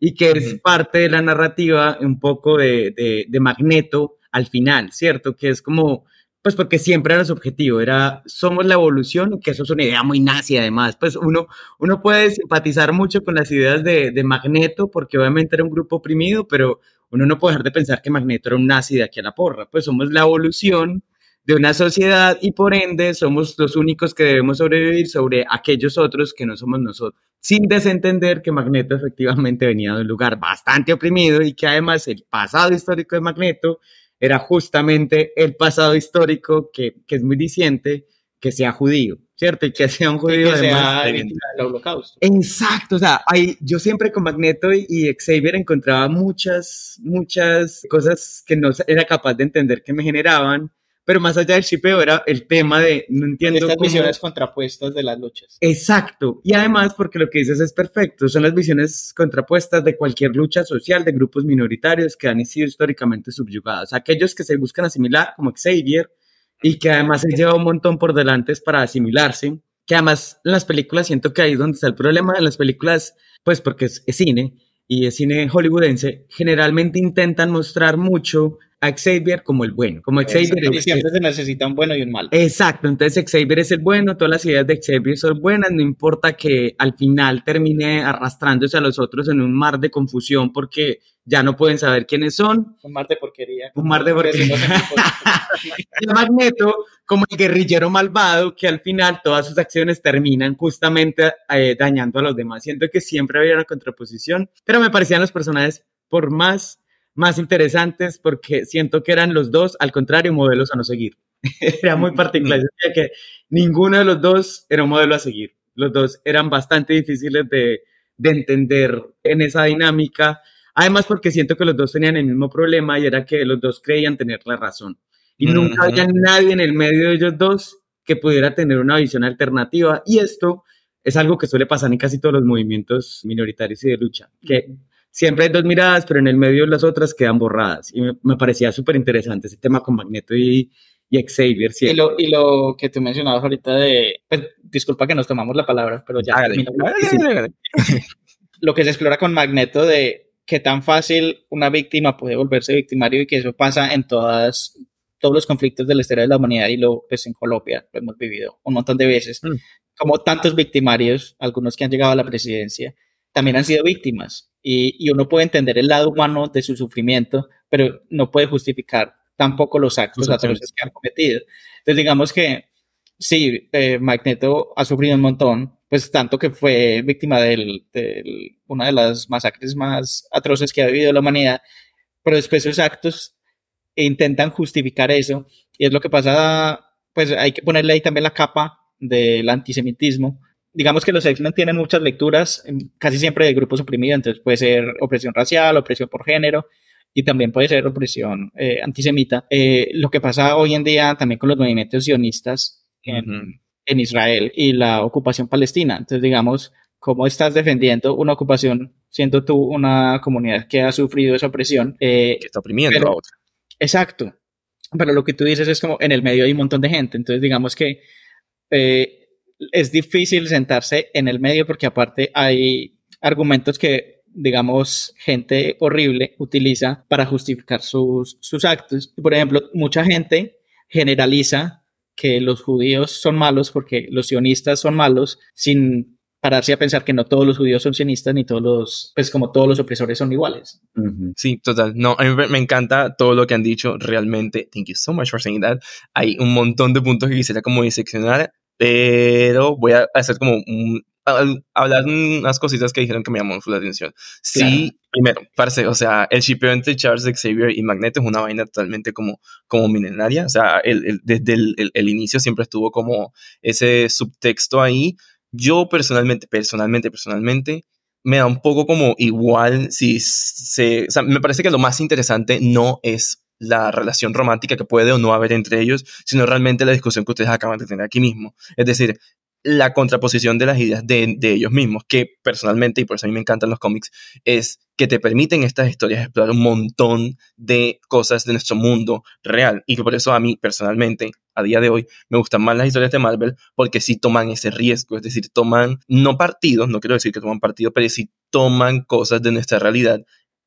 Y que es parte de la narrativa un poco de, de, de Magneto al final, ¿cierto? Que es como pues porque siempre era su objetivo, era somos la evolución, que eso es una idea muy nazi además, pues uno, uno puede simpatizar mucho con las ideas de, de, Magneto, porque obviamente era un grupo oprimido, pero uno no puede dejar de pensar que Magneto era un nazi de aquí a la porra, pues somos la evolución de una sociedad y por ende somos los únicos que debemos sobrevivir sobre aquellos otros que no somos nosotros, sin desentender que Magneto efectivamente venía de un lugar bastante oprimido y que además el pasado histórico de Magneto era justamente el pasado histórico que, que es muy diciente, que sea judío, ¿cierto? Y que sea un judío que sea el holocausto. Exacto, o sea, hay, yo siempre con Magneto y, Xavier encontraba muchas, muchas cosas que no era capaz de entender que me generaban, pero más allá del shipeo era el tema de, no entiendo. Estas visiones contrapuestas de las luchas. Exacto. Y además, porque lo que dices es perfecto, son las visiones contrapuestas de cualquier lucha social de grupos minoritarios que han sido históricamente subyugados. Aquellos que se buscan asimilar, como Xavier, y que además se lleva un montón por delante para asimilarse. Que además en las películas siento que ahí es donde está el problema. En las películas, pues porque es, es cine y es cine hollywoodense, generalmente intentan mostrar mucho a Xavier como el bueno. Como Xavier siempre se necesita un bueno y un malo. Exacto, entonces Xavier es el bueno, todas las ideas de Xavier son buenas, no importa que al final termine arrastrándose a los otros en un mar de confusión porque ya no pueden saber quiénes son. Un mar de porquería. Un mar de porquería. el Magneto, como el guerrillero malvado, que al final todas sus acciones terminan justamente eh, dañando a los demás. Siento que siempre había una contraposición, pero me parecían los personajes por más, más interesantes porque siento que eran los dos, al contrario, modelos a no seguir. era muy particular, que ninguno de los dos era un modelo a seguir. Los dos eran bastante difíciles de, de entender en esa dinámica Además, porque siento que los dos tenían el mismo problema y era que los dos creían tener la razón. Y nunca había nadie en el medio de ellos dos que pudiera tener una visión alternativa. Y esto es algo que suele pasar en casi todos los movimientos minoritarios y de lucha, que siempre hay dos miradas, pero en el medio las otras quedan borradas. Y me, parecía súper interesante ese tema con Magneto y, Xavier. Y lo, y lo que tú mencionabas ahorita de, pues, disculpa que nos tomamos la palabra, pero ya. lo que se explora con Magneto de qué tan fácil una víctima puede volverse victimario y que eso pasa en todas, todos los conflictos de la historia de la humanidad y lo pues en Colombia lo hemos vivido un montón de veces. Mm. Como tantos victimarios, algunos que han llegado a la presidencia, también han sido víctimas y, y, uno puede entender el lado humano de su sufrimiento, pero no puede justificar tampoco los actos atroces que han cometido. Entonces digamos que sí, eh, Magneto ha sufrido un montón, pues tanto que fue víctima de una de las masacres más atroces que ha vivido la humanidad, pero después sus actos intentan justificar eso, y es lo que pasa, pues hay que ponerle ahí también la capa del antisemitismo. Digamos que los X-Men tienen muchas lecturas, casi siempre de grupos oprimidos, entonces puede ser opresión racial, opresión por género, y también puede ser opresión eh, antisemita. Eh, lo que pasa hoy en día también con los movimientos sionistas en, en Israel y la ocupación palestina. Entonces, digamos, ¿cómo estás defendiendo una ocupación siendo tú una comunidad que ha sufrido esa opresión? Eh, que está oprimiendo a otra. Exacto. Pero lo que tú dices es como en el medio hay un montón de gente. Entonces, digamos que eh, es difícil sentarse en el medio porque aparte hay argumentos que, digamos, gente horrible utiliza para justificar sus, sus actos. Por ejemplo, mucha gente generaliza que los judíos son malos porque los sionistas son malos, sin pararse a pensar que no todos los judíos son sionistas ni todos los, pues como todos los opresores son iguales. Sí, total. No, a mí me encanta todo lo que han dicho realmente. Thank you so much for saying that. Hay un montón de puntos que quisiera como diseccionar, pero voy a hacer como un, hablar unas cositas que dijeron que me llamó la atención. Sí, primero, parce, o sea, el shipeo entre Charles Xavier y Magneto es una vaina totalmente como, como milenaria. O sea, el, desde el, el, inicio siempre estuvo como ese subtexto ahí. Yo personalmente, personalmente, personalmente, me da un poco como igual si se... O sea, me parece que lo más interesante no es la relación romántica que puede o no haber entre ellos, sino realmente la discusión que ustedes acaban de tener aquí mismo. Es decir, la contraposición de las ideas de, ellos mismos, que personalmente, y por eso a mí me encantan los cómics, es que te permiten estas historias explorar un montón de cosas de nuestro mundo real. Y que por eso a mí personalmente, a día de hoy, me gustan más las historias de Marvel, porque sí toman ese riesgo, es decir, toman, no partidos, no quiero decir que toman partidos, pero sí toman cosas de nuestra realidad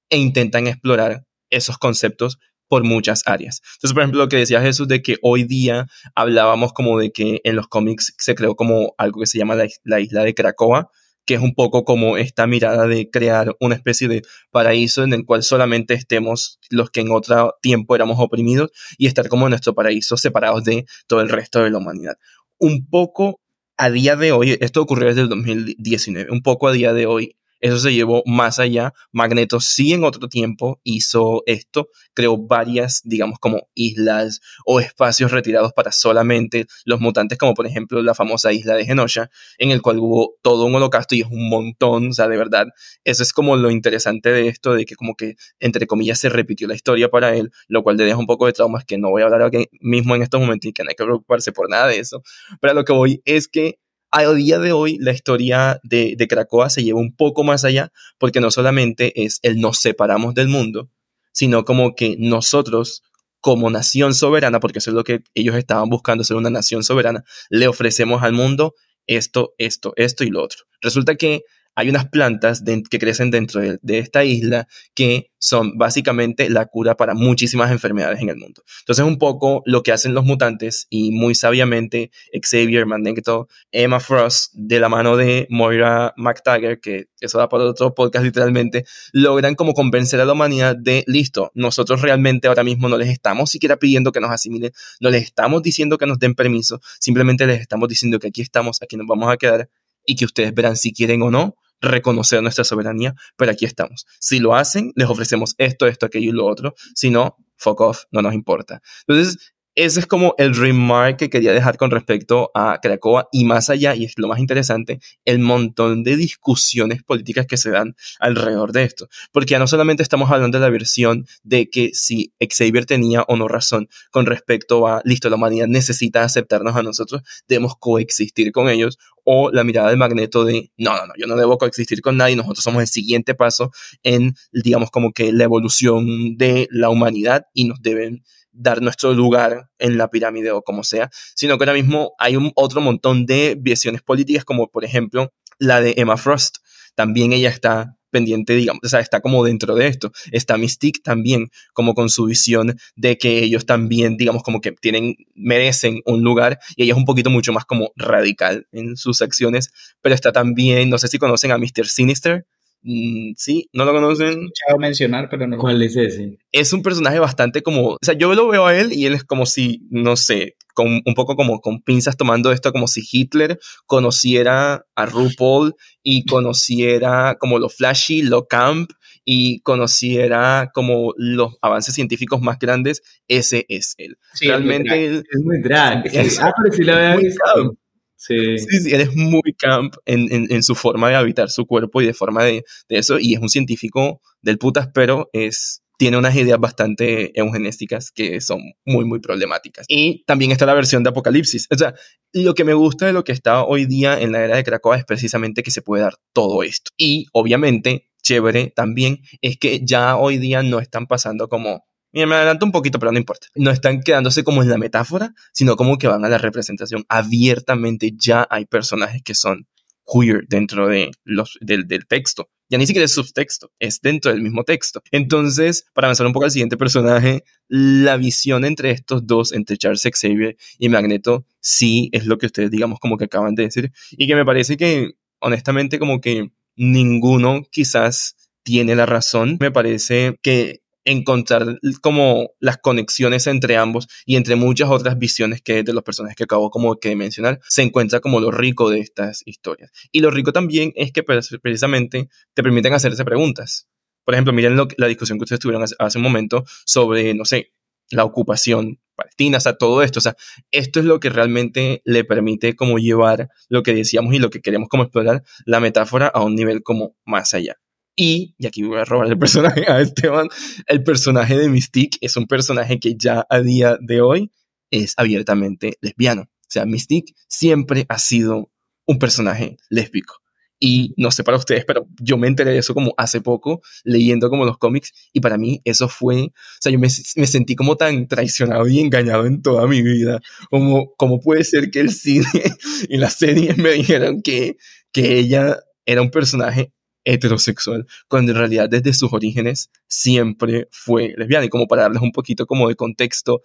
e intentan explorar esos conceptos por muchas áreas. Entonces, por ejemplo, lo que decía Jesús de que hoy día hablábamos como de que en los cómics se creó como algo que se llama la, isla de Cracoa, que es un poco como esta mirada de crear una especie de paraíso en el cual solamente estemos los que en otro tiempo éramos oprimidos y estar como en nuestro paraíso separados de todo el resto de la humanidad. Un poco a día de hoy, esto ocurrió desde el 2019, un poco a día de hoy eso se llevó más allá. Magneto sí en otro tiempo hizo esto, creó varias, digamos, como islas o espacios retirados para solamente los mutantes, como por ejemplo la famosa isla de Genosha, en el cual hubo todo un holocausto y es un montón, o sea, de verdad, eso es como lo interesante de esto, de que como que, entre comillas, se repitió la historia para él, lo cual le deja un poco de traumas que no voy a hablar aquí mismo en estos momentos y que no hay que preocuparse por nada de eso, pero lo que voy es que a día de hoy la historia de, de Cracoa se lleva un poco más allá porque no solamente es el nos separamos del mundo, sino como que nosotros como nación soberana, porque eso es lo que ellos estaban buscando, ser una nación soberana, le ofrecemos al mundo esto, esto, esto y lo otro. Resulta que hay unas plantas que crecen dentro de, de, esta isla que son básicamente la cura para muchísimas enfermedades en el mundo. Entonces, un poco lo que hacen los mutantes y muy sabiamente Xavier, Magneto, Emma Frost, de la mano de Moira McTaggart, que eso da para otro podcast literalmente, logran como convencer a la humanidad de, listo, nosotros realmente ahora mismo no les estamos siquiera pidiendo que nos asimilen, no les estamos diciendo que nos den permiso, simplemente les estamos diciendo que aquí estamos, aquí nos vamos a quedar y que ustedes verán si quieren o no reconocer nuestra soberanía, pero aquí estamos. Si lo hacen, les ofrecemos esto, esto, aquello y lo otro. Si no, fuck off, no nos importa. Entonces, ese es como el remark que quería dejar con respecto a Cracoa y más allá, y es lo más interesante, el montón de discusiones políticas que se dan alrededor de esto. Porque ya no solamente estamos hablando de la versión de que si Xavier tenía o no razón con respecto a, listo, la humanidad necesita aceptarnos a nosotros, debemos coexistir con ellos, o la mirada del magneto de, no, no, no, yo no debo coexistir con nadie, nosotros somos el siguiente paso en, digamos, como que la evolución de la humanidad y nos deben dar nuestro lugar en la pirámide o como sea, sino que ahora mismo hay un otro montón de visiones políticas, como por ejemplo la de Emma Frost. También ella está pendiente, digamos, o sea, está como dentro de esto. Está Mystique también, como con su visión de que ellos también, digamos, como que tienen, merecen un lugar y ella es un poquito mucho más como radical en sus acciones, pero está también, no sé si conocen a Mr. Sinister, Mm, sí, no lo conocen. He escuchado mencionar, pero no. ¿Cuál es ese? Es un personaje bastante como. O sea, yo lo veo a él y él es como si, no sé, con, un poco como con pinzas tomando esto, como si Hitler conociera a RuPaul y conociera como lo flashy, lo camp y conociera como los avances científicos más grandes. Ese es él. Realmente. Es muy drag. ah, pero sí lo había visto. Sí. sí, sí, él es muy camp en, en, en, su forma de habitar su cuerpo y de forma de, de, eso, y es un científico del putas, pero es, tiene unas ideas bastante eugenésticas que son muy, muy problemáticas. Y también está la versión de Apocalipsis. O sea, lo que me gusta de lo que está hoy día en la era de Krakoa es precisamente que se puede dar todo esto. Y obviamente, chévere también, es que ya hoy día no están pasando como Mira, me adelanto un poquito, pero no importa. No están quedándose como en la metáfora, sino como que van a la representación. Abiertamente ya hay personajes que son queer dentro de los, del, del texto. Ya ni siquiera es subtexto, es dentro del mismo texto. Entonces, para avanzar un poco al siguiente personaje, la visión entre estos dos, entre Charles Xavier y Magneto, sí es lo que ustedes, digamos, como que acaban de decir. Y que me parece que, honestamente, como que ninguno quizás tiene la razón. Me parece que encontrar como las conexiones entre ambos y entre muchas otras visiones que de los personajes que acabo como que mencionar, se encuentra como lo rico de estas historias. Y lo rico también es que precisamente te permiten hacerse preguntas. Por ejemplo, miren la discusión que ustedes tuvieron hace, un momento sobre, no sé, la ocupación palestina, o sea, todo esto, o sea, esto es lo que realmente le permite como llevar lo que decíamos y lo que queremos como explorar la metáfora a un nivel como más allá. Y, y aquí voy a robar el personaje a Esteban, el personaje de Mystique es un personaje que ya a día de hoy es abiertamente lesbiano. O sea, Mystique siempre ha sido un personaje lésbico. Y no sé para ustedes, pero yo me enteré de eso como hace poco, leyendo como los cómics, y para mí eso fue, o sea, yo me, me sentí como tan traicionado y engañado en toda mi vida, como, como puede ser que el cine y las series me dijeron que, que ella era un personaje heterosexual, cuando en realidad desde sus orígenes siempre fue lesbiana. Y como para darles un poquito como de contexto,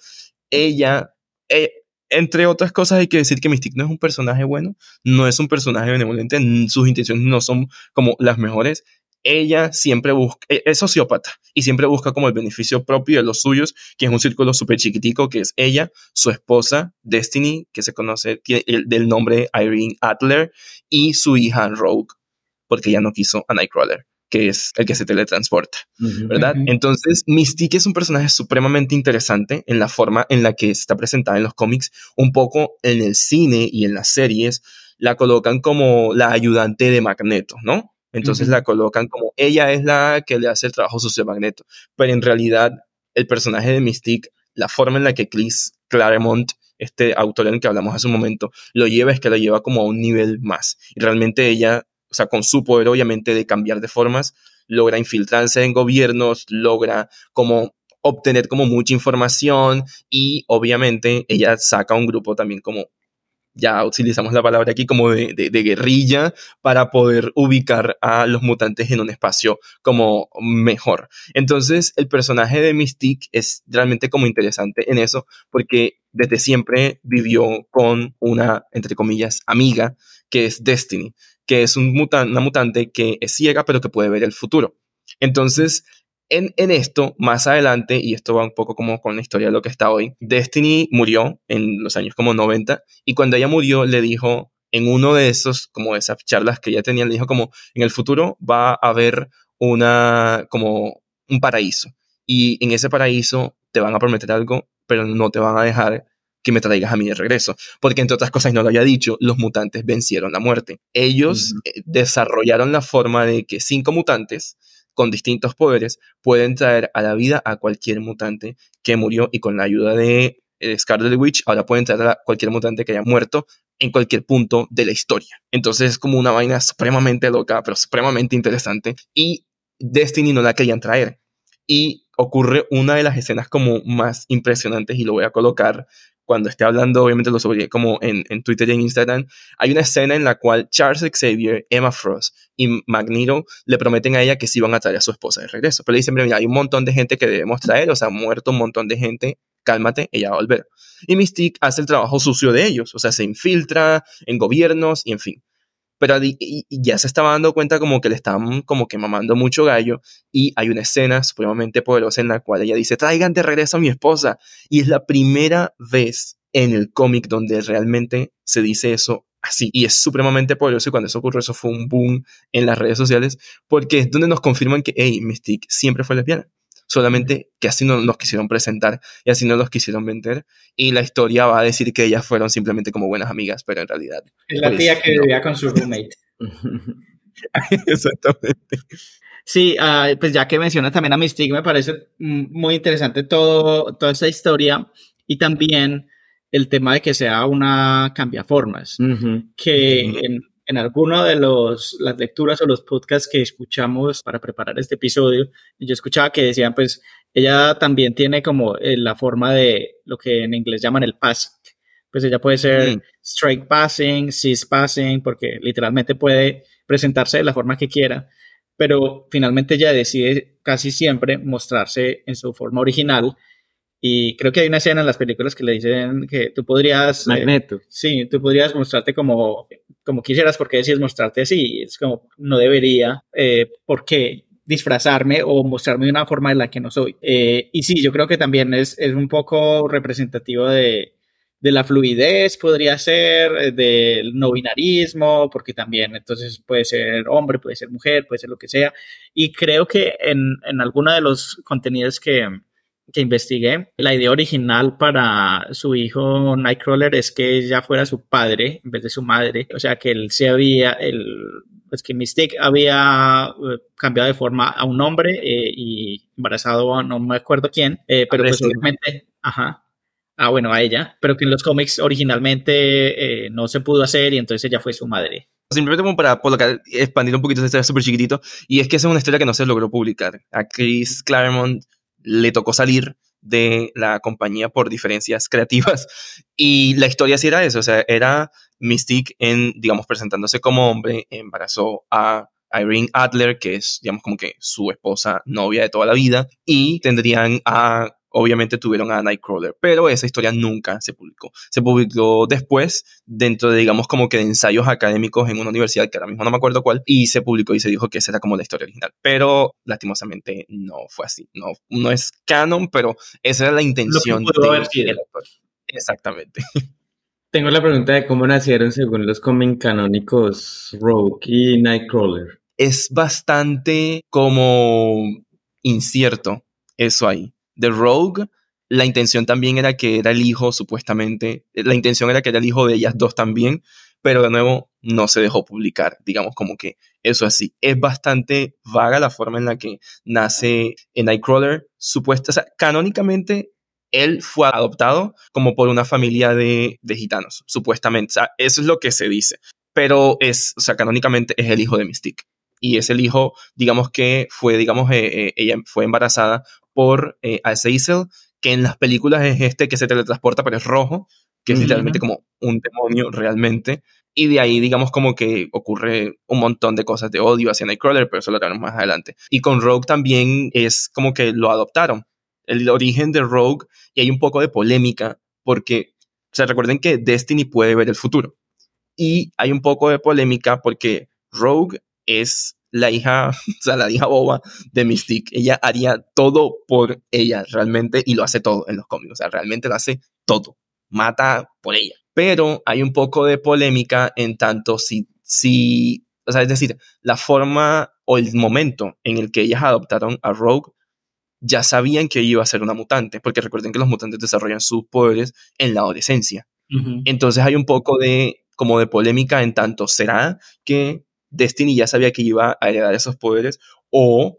ella, eh, entre otras cosas, hay que decir que Mystique no es un personaje bueno, no es un personaje benevolente, sus intenciones no son como las mejores. Ella siempre busca, e, es sociópata y siempre busca como el beneficio propio de los suyos, que es un círculo súper chiquitico, que es ella, su esposa, Destiny, que se conoce del nombre Irene Adler, y su hija Rogue, porque ya no quiso a Nightcrawler que es el que se teletransporta, ¿verdad? Entonces, Mystique es un personaje supremamente interesante en la forma en la que está presentada en los cómics, un poco en el cine y en las series, la colocan como la ayudante de Magneto, ¿no? Entonces la colocan como ella es la que le hace el trabajo sucio a Magneto, pero en realidad el personaje de Mystique, la forma en la que Chris Claremont este autor en el que hablamos hace un momento, lo lleva es que lo lleva como a un nivel más. Y realmente ella o sea, con su poder obviamente de cambiar de formas, logra infiltrarse en gobiernos, logra como obtener como mucha información y obviamente ella saca un grupo también como ya utilizamos la palabra aquí como de, de, guerrilla para poder ubicar a los mutantes en un espacio como mejor. Entonces, el personaje de Mystique es realmente como interesante en eso, porque desde siempre vivió con una, entre comillas, amiga, que es Destiny, que es un una mutante que es ciega, pero que puede ver el futuro. Entonces, en, en, esto, más adelante, y esto va un poco como con la historia de lo que está hoy, Destiny murió en los años como 90 y cuando ella murió le dijo en uno de esos, como esas charlas que ella tenía, le dijo como en el futuro va a haber una, como un paraíso y en ese paraíso te van a prometer algo, pero no te van a dejar que me traigas a mí de regreso. Porque entre otras cosas, no lo había dicho, los mutantes vencieron la muerte. Ellos eh, desarrollaron la forma de que cinco mutantes con distintos poderes pueden traer a la vida a cualquier mutante que murió y con la ayuda de eh, Scarlet Witch ahora pueden traer a cualquier mutante que haya muerto en cualquier punto de la historia. Entonces es como una vaina supremamente loca, pero supremamente interesante. Y Destiny no la querían traer. Y ocurre una de las escenas como más impresionantes y lo voy a colocar cuando esté hablando, obviamente lo subiré como en, en, Twitter y en Instagram, hay una escena en la cual Charles Xavier, Emma Frost y Magneto le prometen a ella que sí van a traer a su esposa de regreso. Pero le dicen, mira, hay un montón de gente que debemos traer, o sea, ha muerto un montón de gente, cálmate, ella va a volver. Y Mystique hace el trabajo sucio de ellos, o sea, se infiltra en gobiernos y en fin pero ya se estaba dando cuenta como que le estaban como que mamando mucho gallo y hay una escena supremamente poderosa en la cual ella dice, traigan de regreso a mi esposa. Y es la primera vez en el cómic donde realmente se dice eso así. Y es supremamente poderoso y cuando eso ocurrió, eso fue un boom en las redes sociales porque es donde nos confirman que, hey, Mystique siempre fue lesbiana solamente que así no nos quisieron presentar y así no los quisieron vender. Y la historia va a decir que ellas fueron simplemente como buenas amigas, pero en realidad. Es la pues, tía que vivía con su roommate. Exactamente. Sí, ah, pues ya que menciona también a Mystique, me parece muy interesante todo, toda esa historia y también el tema de que sea una cambiaformas, que en, en alguno de los, las lecturas o los podcasts que escuchamos para preparar este episodio, yo escuchaba que decían, pues, ella también tiene como eh, la forma de lo que en inglés llaman el pass. Pues ella puede ser straight passing, cis passing, porque literalmente puede presentarse de la forma que quiera, pero finalmente ella decide casi siempre mostrarse en su forma original y creo que hay una escena en las películas que le dicen que tú podrías... Eh, Magneto. sí, tú podrías mostrarte como, como quisieras, porque decías mostrarte así. Es como, no debería, eh, ¿por qué disfrazarme o mostrarme de una forma en la que no soy? Eh, y sí, yo creo que también es, es un poco representativo de, de la fluidez, podría ser, del no binarismo, porque también entonces puede ser hombre, puede ser mujer, puede ser lo que sea. Y creo que en, en alguno de los contenidos que que investigué, la idea original para su hijo Nightcrawler es que ella fuera su padre en vez de su madre. O sea, que él se había, el, pues que Mystique había eh, cambiado de forma a un hombre eh, y embarazado a no me acuerdo quién, eh, pero pues obviamente, ajá. Ah, bueno, a ella, pero que en los cómics originalmente no se pudo hacer y entonces ella fue su madre. Simplemente como para expandir un poquito esta historia súper chiquitito, y es que esa es una historia que no se logró publicar. A Chris Claremont le tocó salir de la compañía por diferencias creativas. Y la historia sí era eso, o sea, era Mystique en, digamos, presentándose como hombre, embarazó a Irene Adler, que es, digamos, como que su esposa, novia de toda la vida, y tendrían a obviamente tuvieron a Nightcrawler, pero esa historia nunca se publicó. Se publicó después, dentro de, digamos, como que de ensayos académicos en una universidad, que ahora mismo no me acuerdo cuál, y se publicó y se dijo que esa era como la historia original. Pero, lastimosamente, no fue así. No, no es canon, pero esa era la intención del Exactamente. Tengo la pregunta de cómo nacieron según los cómics canónicos Rogue y Nightcrawler. Es bastante como incierto eso ahí de Rogue, la intención también era que era el hijo, supuestamente, la intención era que era el hijo de ellas dos también, pero de nuevo no se dejó publicar, digamos como que eso así. Es bastante vaga la forma en la que nace Nightcrawler, supuesta, o sea, canónicamente él fue adoptado como por una familia de, gitanos, supuestamente, o sea, eso es lo que se dice, pero es, o sea, canónicamente es el hijo de Mystique. Y es el hijo, digamos que fue, digamos, eh, eh, ella fue embarazada por eh, Azazel, que en las películas es este que se teletransporta, pero es rojo, que es literalmente como un demonio realmente. Y de ahí, digamos, como que ocurre un montón de cosas de odio hacia Nightcrawler, pero eso lo haremos más adelante. Y con Rogue también es como que lo adoptaron. El origen de Rogue, y hay un poco de polémica, porque, o sea, recuerden que Destiny puede ver el futuro. Y hay un poco de polémica porque Rogue es la hija, o sea, la hija boba de Mystique. Ella haría todo por ella realmente y lo hace todo en los cómics. O sea, realmente lo hace todo. Mata por ella pero hay un poco de polémica en tanto si, si, o sea, es decir, la forma o el momento en el que ellas adoptaron a Rogue, ya sabían que iba a ser una mutante, porque recuerden que los mutantes desarrollan sus poderes en la adolescencia. Entonces hay un poco de, como de polémica en tanto, ¿será que Destiny ya sabía que iba a heredar esos poderes o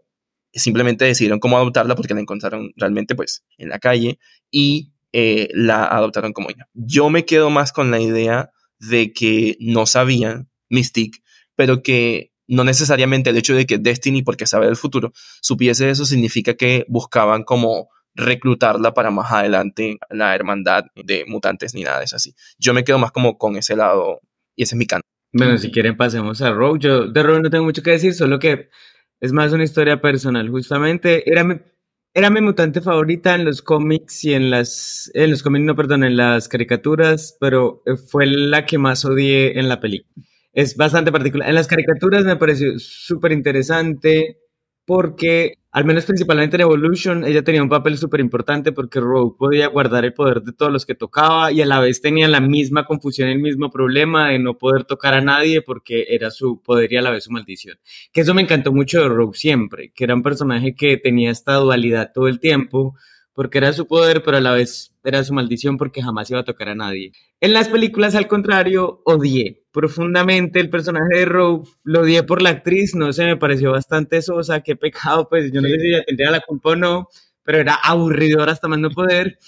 simplemente decidieron cómo adoptarla porque la encontraron realmente pues en la calle y eh, la adoptaron como hija. Yo me quedo más con la idea de que no sabían Mystique, pero que no necesariamente el hecho de que Destiny, porque sabe del futuro, supiese eso significa que buscaban como reclutarla para más adelante la hermandad de mutantes ni nada de eso así. Yo me quedo más como con ese lado y ese es mi canto. Bueno, si quieren pasemos a Rogue. Yo de Rogue no tengo mucho que decir, solo que es más una historia personal. Justamente era mi era mi mutante favorita en los cómics y en las, en los cómics, no, perdón, en las caricaturas, pero eh, fue la que más odié en la película. Es bastante particular. En las caricaturas me pareció súper interesante porque al menos principalmente en Evolution, ella tenía un papel súper importante porque Rogue podía guardar el poder de todos los que tocaba y a la vez tenía la misma confusión, el mismo problema de no poder tocar a nadie porque era su poder y a la vez su maldición. Que eso me encantó mucho de Rogue siempre, que era un personaje que tenía esta dualidad todo el tiempo, porque era su poder, pero a la vez era su maldición porque jamás iba a tocar a nadie. En las películas, al contrario, odié profundamente el personaje de Rogue, lo odié por la actriz, no sé, me pareció bastante sosa, qué pecado, pues yo no sé si ella tendría la culpa o no, pero era aburridor hasta más no poder,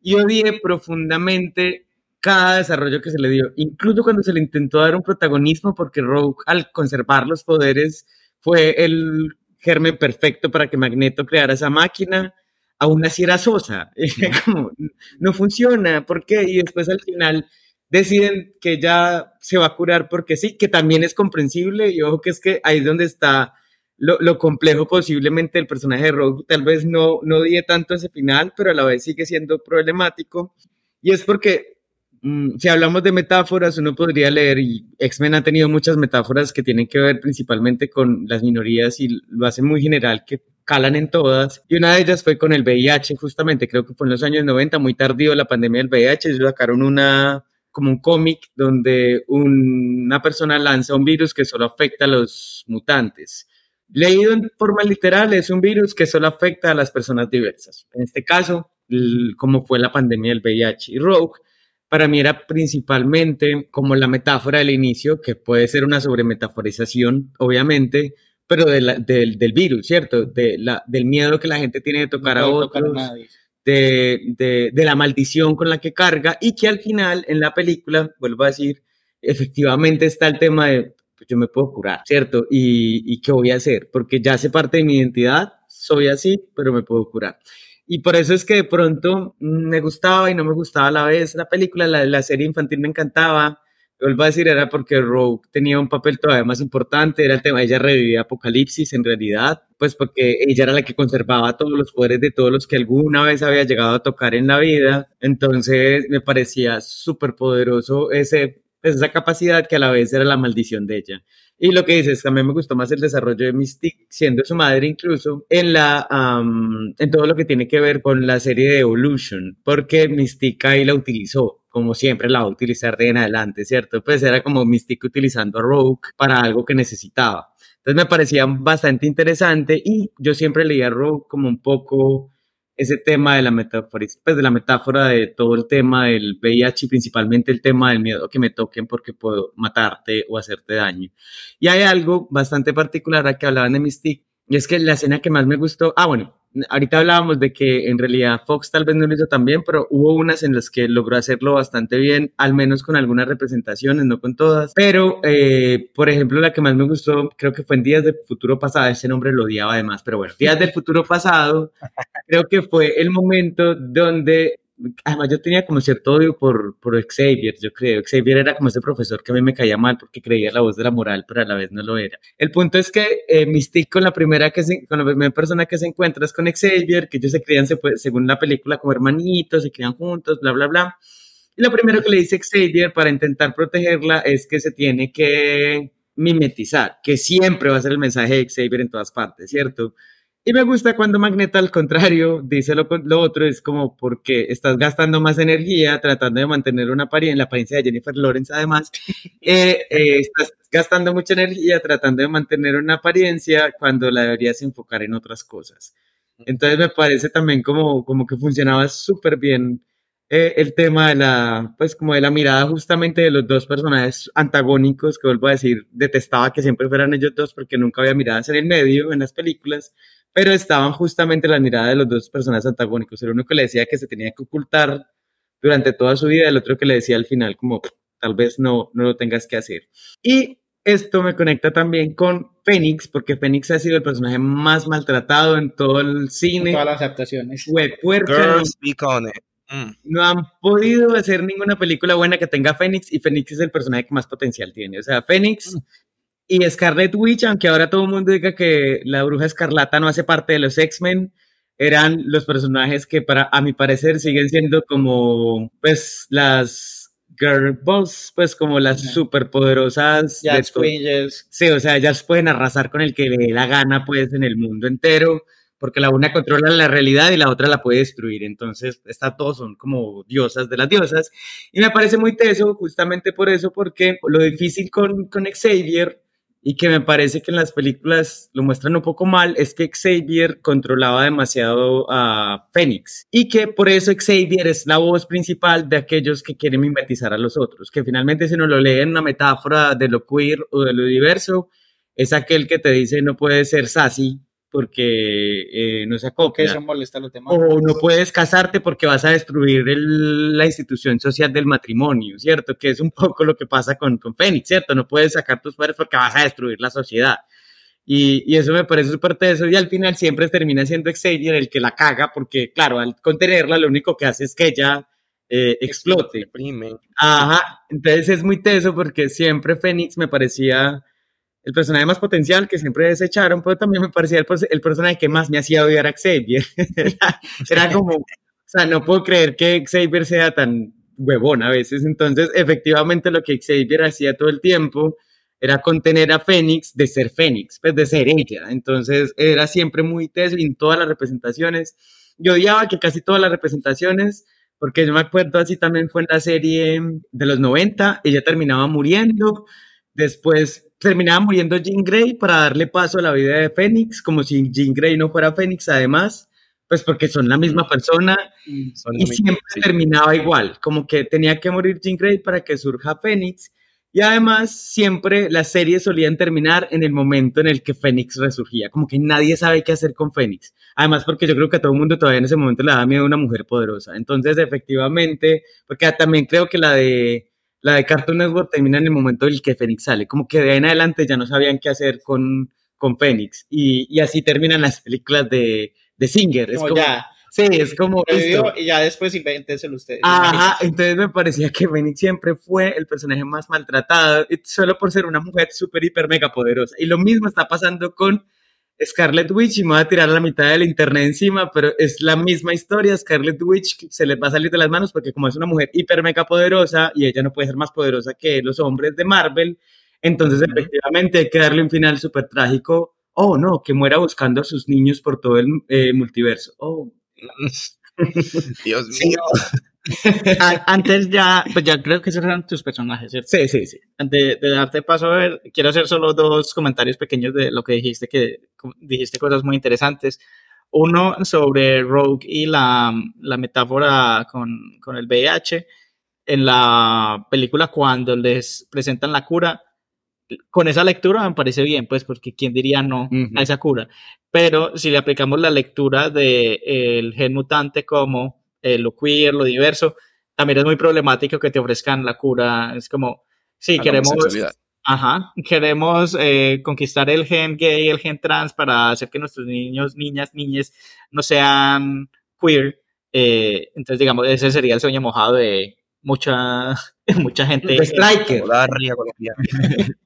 y odié profundamente cada desarrollo que se le dio, incluso cuando se le intentó dar un protagonismo, porque Rogue, al conservar los poderes, fue el germen perfecto para que Magneto creara esa máquina, aún así era sosa. Como, no funciona, ¿por qué? Y después al final deciden que ya se va a curar porque sí, que también es comprensible y ojo que es que ahí es donde está lo, complejo posiblemente el personaje de Rogue, tal vez no, no die tanto ese final, pero a la vez sigue siendo problemático y es porque mm, si hablamos de metáforas, uno podría leer, y X-Men ha tenido muchas metáforas que tienen que ver principalmente con las minorías y lo hace muy general, que calan en todas. Y una de ellas fue con el VIH, justamente, creo que fue en los años 90, muy tardío la pandemia del VIH, ellos sacaron una como un cómic donde una persona lanza un virus que solo afecta a los mutantes. Leído en forma literal, es un virus que solo afecta a las personas diversas. En este caso, como fue la pandemia del VIH y Rogue, para mí era principalmente como la metáfora del inicio, que puede ser una sobremetaforización, obviamente, pero del, del, virus, ¿cierto? De la, del miedo que la gente tiene de tocar a otros, de, de, la maldición con la que carga y que al final en la película, vuelvo a decir, efectivamente está el tema de pues yo me puedo curar, ¿cierto? Y, y qué voy a hacer, porque ya hace parte de mi identidad, soy así, pero me puedo curar. Y por eso es que de pronto me gustaba y no me gustaba a la vez la película, la, la serie infantil me encantaba, vuelvo a decir, era porque Rogue tenía un papel todavía más importante, era el tema, ella revivía Apocalipsis en realidad, pues porque ella era la que conservaba todos los poderes de todos los que alguna vez había llegado a tocar en la vida, entonces me parecía súper poderoso ese, esa capacidad que a la vez era la maldición de ella. Y lo que dices, también me gustó más el desarrollo de Mystique, siendo su madre incluso, en, la, en todo lo que tiene que ver con la serie de Evolution, porque Mystique ahí la utilizó como siempre la va a utilizar de en adelante, ¿cierto? Pues era como Mystique utilizando a Rogue para algo que necesitaba. Entonces me parecía bastante interesante y yo siempre leía a Rogue como un poco ese tema de la metáfora, pues de la metáfora de todo el tema del VIH principalmente el tema del miedo que me toquen porque puedo matarte o hacerte daño. Y hay algo bastante particular a que hablaban de Mystique y es que la escena que más me gustó, ah bueno, ahorita hablábamos de que en realidad Fox tal vez no lo hizo tan bien, pero hubo unas en las que logró hacerlo bastante bien, al menos con algunas representaciones, no con todas. Pero, eh, por ejemplo, la que más me gustó, creo que fue en Días del Futuro Pasado, ese nombre lo odiaba además, pero bueno, Días del Futuro Pasado, creo que fue el momento donde además yo tenía como cierto odio por, por Xavier, yo creo. Xavier era como ese profesor que a mí me caía mal porque creía la voz de la moral, pero a la vez no lo era. El punto es que eh, Mystique con la primera que se, con la primera persona que se encuentra es con Xavier, que ellos se crían según la película como hermanitos, se crían juntos, bla, bla, bla. Y lo primero que le dice Xavier para intentar protegerla es que se tiene que mimetizar, que siempre va a ser el mensaje de Xavier en todas partes, ¿cierto? Y me gusta cuando Magneto, al contrario, dice lo, lo, otro, es como porque estás gastando más energía tratando de mantener una apariencia, la apariencia de Jennifer Lawrence además, eh, eh, estás gastando mucha energía tratando de mantener una apariencia cuando la deberías enfocar en otras cosas. Entonces me parece también como, como que funcionaba súper bien eh, el tema de la, pues como de la mirada justamente de los dos personajes antagónicos, que vuelvo a decir, detestaba que siempre fueran ellos dos porque nunca había miradas en el medio en las películas pero estaban justamente la mirada de los dos personajes antagónicos. El uno que le decía que se tenía que ocultar durante toda su vida, el otro que le decía al final como tal vez no, no lo tengas que hacer. Y esto me conecta también con Fénix, porque Fénix ha sido el personaje más maltratado en todo el cine. todas las adaptaciones. Fue mm. No han podido hacer ninguna película buena que tenga Fénix y Fénix es el personaje que más potencial tiene. O sea, Fénix mm. Y Scarlet Witch, aunque ahora todo el mundo diga que la bruja escarlata no hace parte de los X-Men, eran los personajes que para a mi parecer siguen siendo como pues las girl boss, pues como las superpoderosas. Sí, o sea, ellas pueden arrasar con el que le dé la gana pues en el mundo entero, porque la una controla la realidad y la otra la puede destruir. Entonces, estas todos son como diosas de las diosas. Y me parece muy teso justamente por eso, porque lo difícil con, con Xavier y que me parece que en las películas lo muestran un poco mal, es que Xavier controlaba demasiado a Fénix y que por eso Xavier es la voz principal de aquellos que quieren mimetizar a los otros, que finalmente si uno lo lee en una metáfora de lo queer o de lo diverso, es aquel que te dice no puede ser sassy porque eh, no se acopla. eso molesta a los demás. O no puedes casarte porque vas a destruir la institución social del matrimonio, ¿cierto? Que es un poco lo que pasa con, con Fénix, ¿cierto? No puedes sacar tus padres porque vas a destruir la sociedad. Y, y eso me parece súper teso y al final siempre termina siendo Xavier el que la caga porque, claro, al contenerla lo único que hace es que ella eh, explote. Ajá, entonces es muy teso porque siempre Fénix me parecía el personaje más potencial que siempre desecharon, pero también me parecía el, personaje que más me hacía odiar a Xavier. era, como, o sea, no puedo creer que Xavier sea tan huevón a veces. Entonces, efectivamente, lo que Xavier hacía todo el tiempo era contener a Fénix de ser Fénix, pues de ser ella. Entonces, era siempre muy teso en todas las representaciones. Yo odiaba que casi todas las representaciones, porque yo me acuerdo así también fue en la serie de los 90, ella terminaba muriendo. Después terminaba muriendo Jean Grey para darle paso a la vida de Fénix, como si Jean Grey no fuera Fénix, además, pues porque son la misma persona y siempre terminaba igual, como que tenía que morir Jean Grey para que surja Fénix. Y además, siempre las series solían terminar en el momento en el que Fénix resurgía, como que nadie sabe qué hacer con Fénix. Además, porque yo creo que a todo el mundo todavía en ese momento le da miedo a una mujer poderosa. Entonces, efectivamente, porque también creo que la de la de Cartoon Network termina en el momento en el que Fénix sale. Como que de ahí en adelante ya no sabían qué hacer con, con Fénix. Y, y así terminan las películas de, de Singer. Es como, ya. Sí, es como. Y ya después invéntenselo ustedes. Ajá, entonces me parecía que Fénix siempre fue el personaje más maltratado, solo por ser una mujer súper, hiper, mega poderosa. Y lo mismo está pasando con Scarlet Witch y me voy a tirar la mitad del internet encima, pero es la misma historia. Scarlet Witch se le va a salir de las manos porque como es una mujer hiper mega poderosa y ella no puede ser más poderosa que los hombres de Marvel, entonces efectivamente hay que darle un final súper trágico. Oh, no, que muera buscando a sus niños por todo el eh, multiverso. Oh. Dios mío. Antes ya, pues ya creo que esos eran tus personajes, ¿cierto? Sí, sí, sí. Antes de darte paso a ver, quiero hacer solo dos comentarios pequeños de lo que dijiste, que dijiste cosas muy interesantes. Uno sobre Rogue y la, la metáfora con, con, el VIH. En la película, cuando les presentan la cura, con esa lectura me parece bien, pues, porque quién diría no a esa cura. Pero si le aplicamos la lectura del el gen mutante como eh, lo queer, lo diverso, también es muy problemático que te ofrezcan la cura. Es como, sí, queremos, ajá, queremos eh, conquistar el gen gay, el gen trans para hacer que nuestros niños, niñas, niñas no sean queer, Eh, entonces, digamos, ese sería el sueño mojado de mucha, mucha gente. De Striker.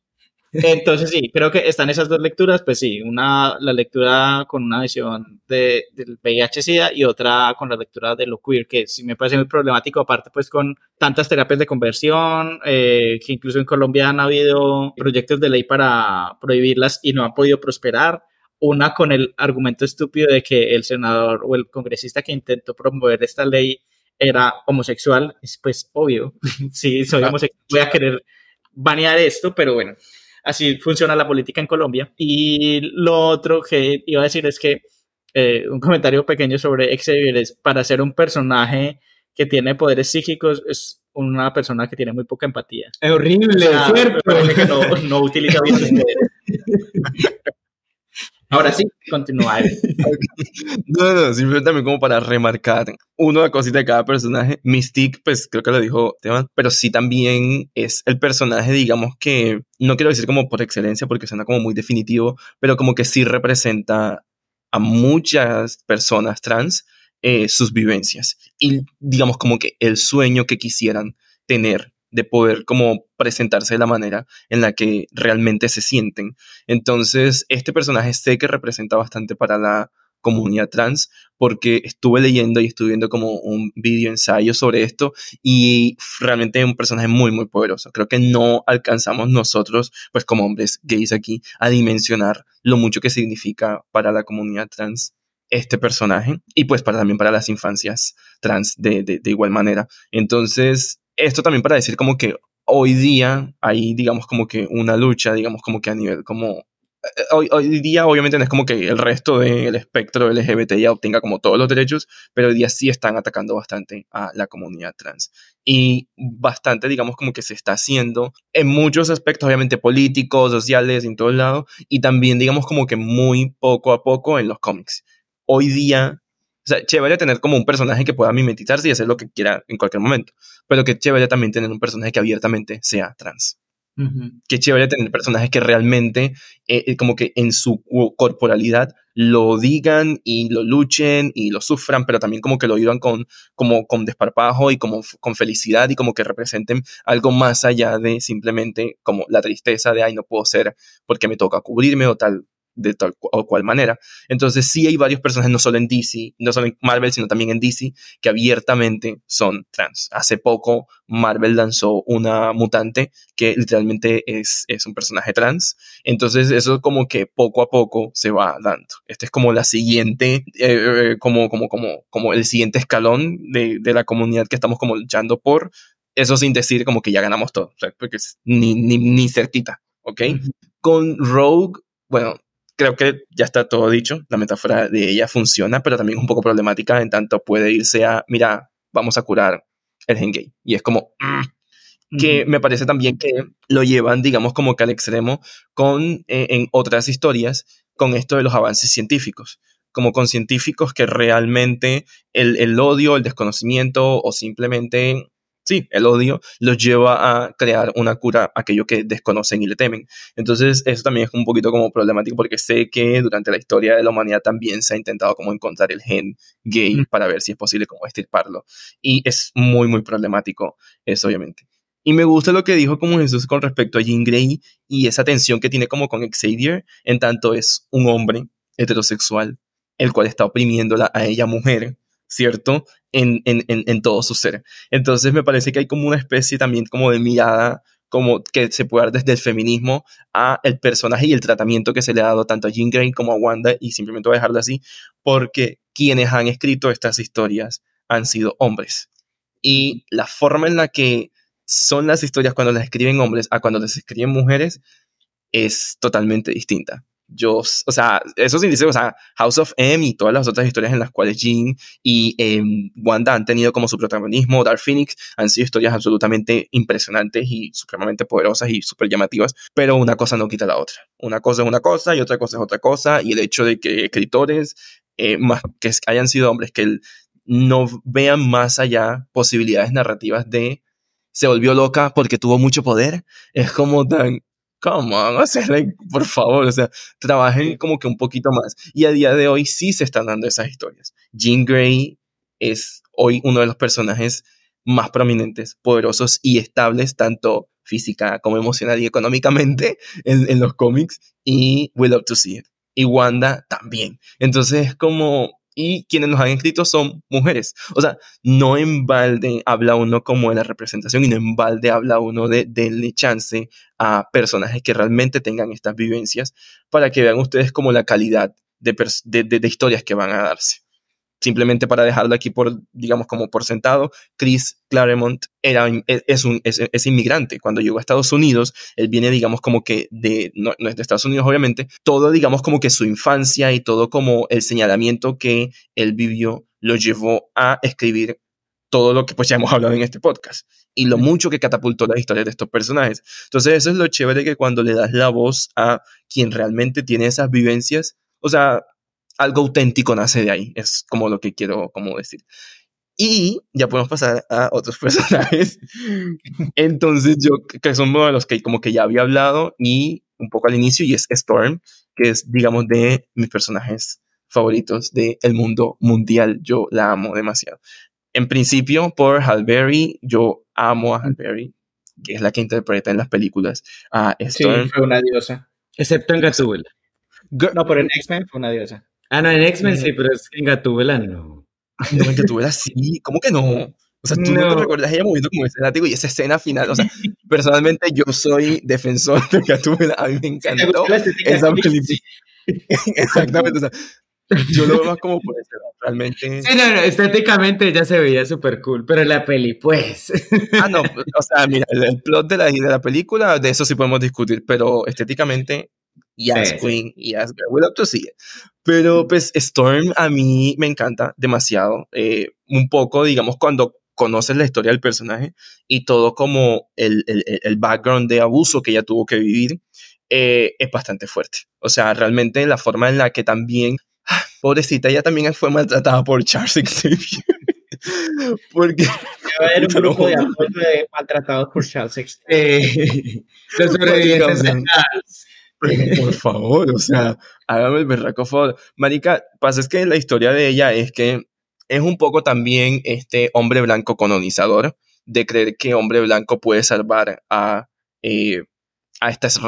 Entonces sí, creo que están esas dos lecturas, pues sí, una, la lectura con una visión de, del VIH-Sida y otra con la lectura de lo queer, que sí me parece muy problemático, aparte pues con tantas terapias de conversión, eh, que incluso en Colombia han habido proyectos de ley para prohibirlas y no han podido prosperar. Una con el argumento estúpido de que el senador o el congresista que intentó promover esta ley era homosexual, es pues obvio, sí, soy homosexual, voy a querer banear esto, pero bueno, así funciona la política en Colombia. Y lo otro que iba a decir es que eh, un comentario pequeño sobre Xavier es para ser un personaje que tiene poderes psíquicos es una persona que tiene muy poca empatía. Es horrible, ¿cierto? Que no, no utiliza bien. Ahora sí, continúa. no, no, simplemente también como para remarcar una cosita de cada personaje. Mystique, pues creo que lo dijo Teban, pero sí también es el personaje, digamos que, no quiero decir como por excelencia porque suena como muy definitivo, pero como que sí representa a muchas personas trans eh, sus vivencias y digamos como que el sueño que quisieran tener de poder como presentarse de la manera en la que realmente se sienten. Entonces, este personaje sé que representa bastante para la comunidad trans porque estuve leyendo y estuve viendo como un video ensayo sobre esto y realmente es un personaje muy muy poderoso. Creo que no alcanzamos nosotros, pues como hombres gays aquí, a dimensionar lo mucho que significa para la comunidad trans este personaje y pues para, también para las infancias trans de, de, de igual manera. Entonces, esto también para decir como que hoy día hay, digamos, como que una lucha, digamos, como que a nivel como... Eh, hoy, hoy día obviamente no es como que el resto del espectro LGBT ya obtenga como todos los derechos, pero hoy día sí están atacando bastante a la comunidad trans. Y bastante, digamos, como que se está haciendo en muchos aspectos, obviamente políticos, sociales, en todo lado, y también, digamos, como que muy poco a poco en los cómics. Hoy día o sea, chévere tener como un personaje que pueda mimetizarse y hacer lo que quiera en cualquier momento. Pero que chévere también tener un personaje que abiertamente sea trans. Que chévere tener personajes que realmente, eh, eh, como que en su corporalidad, lo digan y lo luchen y lo sufran, pero también como que lo digan con, como, con desparpajo y como con felicidad y como que representen algo más allá de simplemente como la tristeza de, ay, no puedo ser porque me toca cubrirme o tal, de tal o cual manera. Entonces sí hay varios personajes, no solo en DC, no solo en Marvel, sino también en DC, que abiertamente son trans. Hace poco Marvel lanzó una mutante que literalmente es, es un personaje trans. Entonces eso como que poco a poco se va dando. Este es como la siguiente, eh, como, como, como, como el siguiente escalón de, de la comunidad que estamos como luchando por. Eso sin decir como que ya ganamos todo, porque es ni, ni, ni cerquita, ¿ok? Con Rogue, bueno, creo que ya está todo dicho. La metáfora de ella funciona, pero también es un poco problemática en tanto puede irse a, mira, vamos a curar el gen gay. Y es como, mm", que me parece también que lo llevan, digamos, como que al extremo con, eh, en otras historias, con esto de los avances científicos como con científicos que realmente el, el odio, el desconocimiento o simplemente sí, el odio los lleva a crear una cura a aquello que desconocen y le temen. Entonces, eso también es un poquito como problemático porque sé que durante la historia de la humanidad también se ha intentado como encontrar el gen gay para ver si es posible como estirparlo. Y es muy, muy problemático eso, obviamente. Y me gusta lo que dijo como Jesús con respecto a Jean Grey y esa tensión que tiene como con Xavier, en tanto es un hombre heterosexual, el cual está oprimiéndola a ella mujer, ¿cierto? En, en, en, todo su ser. Entonces me parece que hay como una especie también como de mirada como que se puede dar desde el feminismo a el personaje y el tratamiento que se le ha dado tanto a Jean Grey como a Wanda y simplemente voy a dejarlo así porque quienes han escrito estas historias han sido hombres y la forma en la que son las historias cuando las escriben hombres a cuando las escriben mujeres es totalmente distinta yo, o sea, eso sin decir, o sea, House of M y todas las otras historias en las cuales Jean y em, Wanda han tenido como su protagonismo, Dark Phoenix, han sido historias absolutamente impresionantes y supremamente poderosas y súper llamativas, pero una cosa no quita la otra. Una cosa es una cosa y otra cosa es otra cosa, y el hecho de que escritores, eh, que hayan sido hombres, que no vean más allá posibilidades narrativas de se volvió loca porque tuvo mucho poder, es como tan, come on, o sea, por favor, o sea, trabajen como que un poquito más. Y a día de hoy sí se están dando esas historias. Jean Grey es hoy uno de los personajes más prominentes, poderosos y estables, tanto física como emocional y económicamente en, en los cómics. Y we love to see it. Y Wanda también. Entonces es como y quienes nos han escrito son mujeres. O sea, no en balde habla uno como de la representación y no en balde habla uno de darle chance a personajes que realmente tengan estas vivencias para que vean ustedes como la calidad de, de historias que van a darse simplemente para dejarlo aquí por, digamos, como por sentado, Chris Claremont era, e, es, un, es, inmigrante. Cuando llegó a Estados Unidos, él viene, digamos, como que de, no, es de Estados Unidos, obviamente, todo, digamos, como que su infancia y todo como el señalamiento que él vivió lo llevó a escribir todo lo que pues ya hemos hablado en este podcast y lo mucho que catapultó la historia de estos personajes. Entonces eso es lo chévere que cuando le das la voz a quien realmente tiene esas vivencias, o sea, algo auténtico nace de ahí, es como lo que quiero como decir. Y ya podemos pasar a otros personajes. Entonces yo, que son uno de los que como que ya había hablado y un poco al inicio, y es Storm, que es, digamos, de mis personajes favoritos del el mundo mundial. Yo la amo demasiado. En principio, por Hal Berry, yo amo a Hal Berry, que es la que interpreta en las películas a Storm. Sí, fue una diosa. Excepto en Gatúbela. No, pero en X-Men fue una diosa. Ah, no, en X-Men sí, pero es que en Gatúbela no. No, en Gatúbela sí, ¿cómo que no? O sea, tú no, te recuerdas ella moviendo como ese látigo y esa escena final. O sea, personalmente yo soy defensor de Gatúbela. A mí me encantó esa película. Exactamente. O sea, yo lo veo más como por eso, realmente. Sí, no, no, estéticamente ella se veía súper cool, pero la peli, pues. Ah, no, o sea, mira, el, plot de la, de la película, de eso sí podemos discutir, pero estéticamente Yes, Queen, yes, girl. We love to see it. Pero pues Storm a mí me encanta demasiado. Eh, un poco, digamos, cuando conoces la historia del personaje y todo como el, el, el background de abuso que ella tuvo que vivir, eh, es bastante fuerte. O sea, realmente la forma en la que también, ah, pobrecita, ella también fue maltratada por Charles Xavier. Porque. Va a haber un grupo de apoyo de maltratados por Charles Xavier. Eh, los sobrevivientes de Charles. Por favor, o sea, hágame el berraco favor. Marica, pasa es que la historia de ella es que es un poco también este hombre blanco colonizador, de creer que hombre blanco puede salvar a, eh, a estas,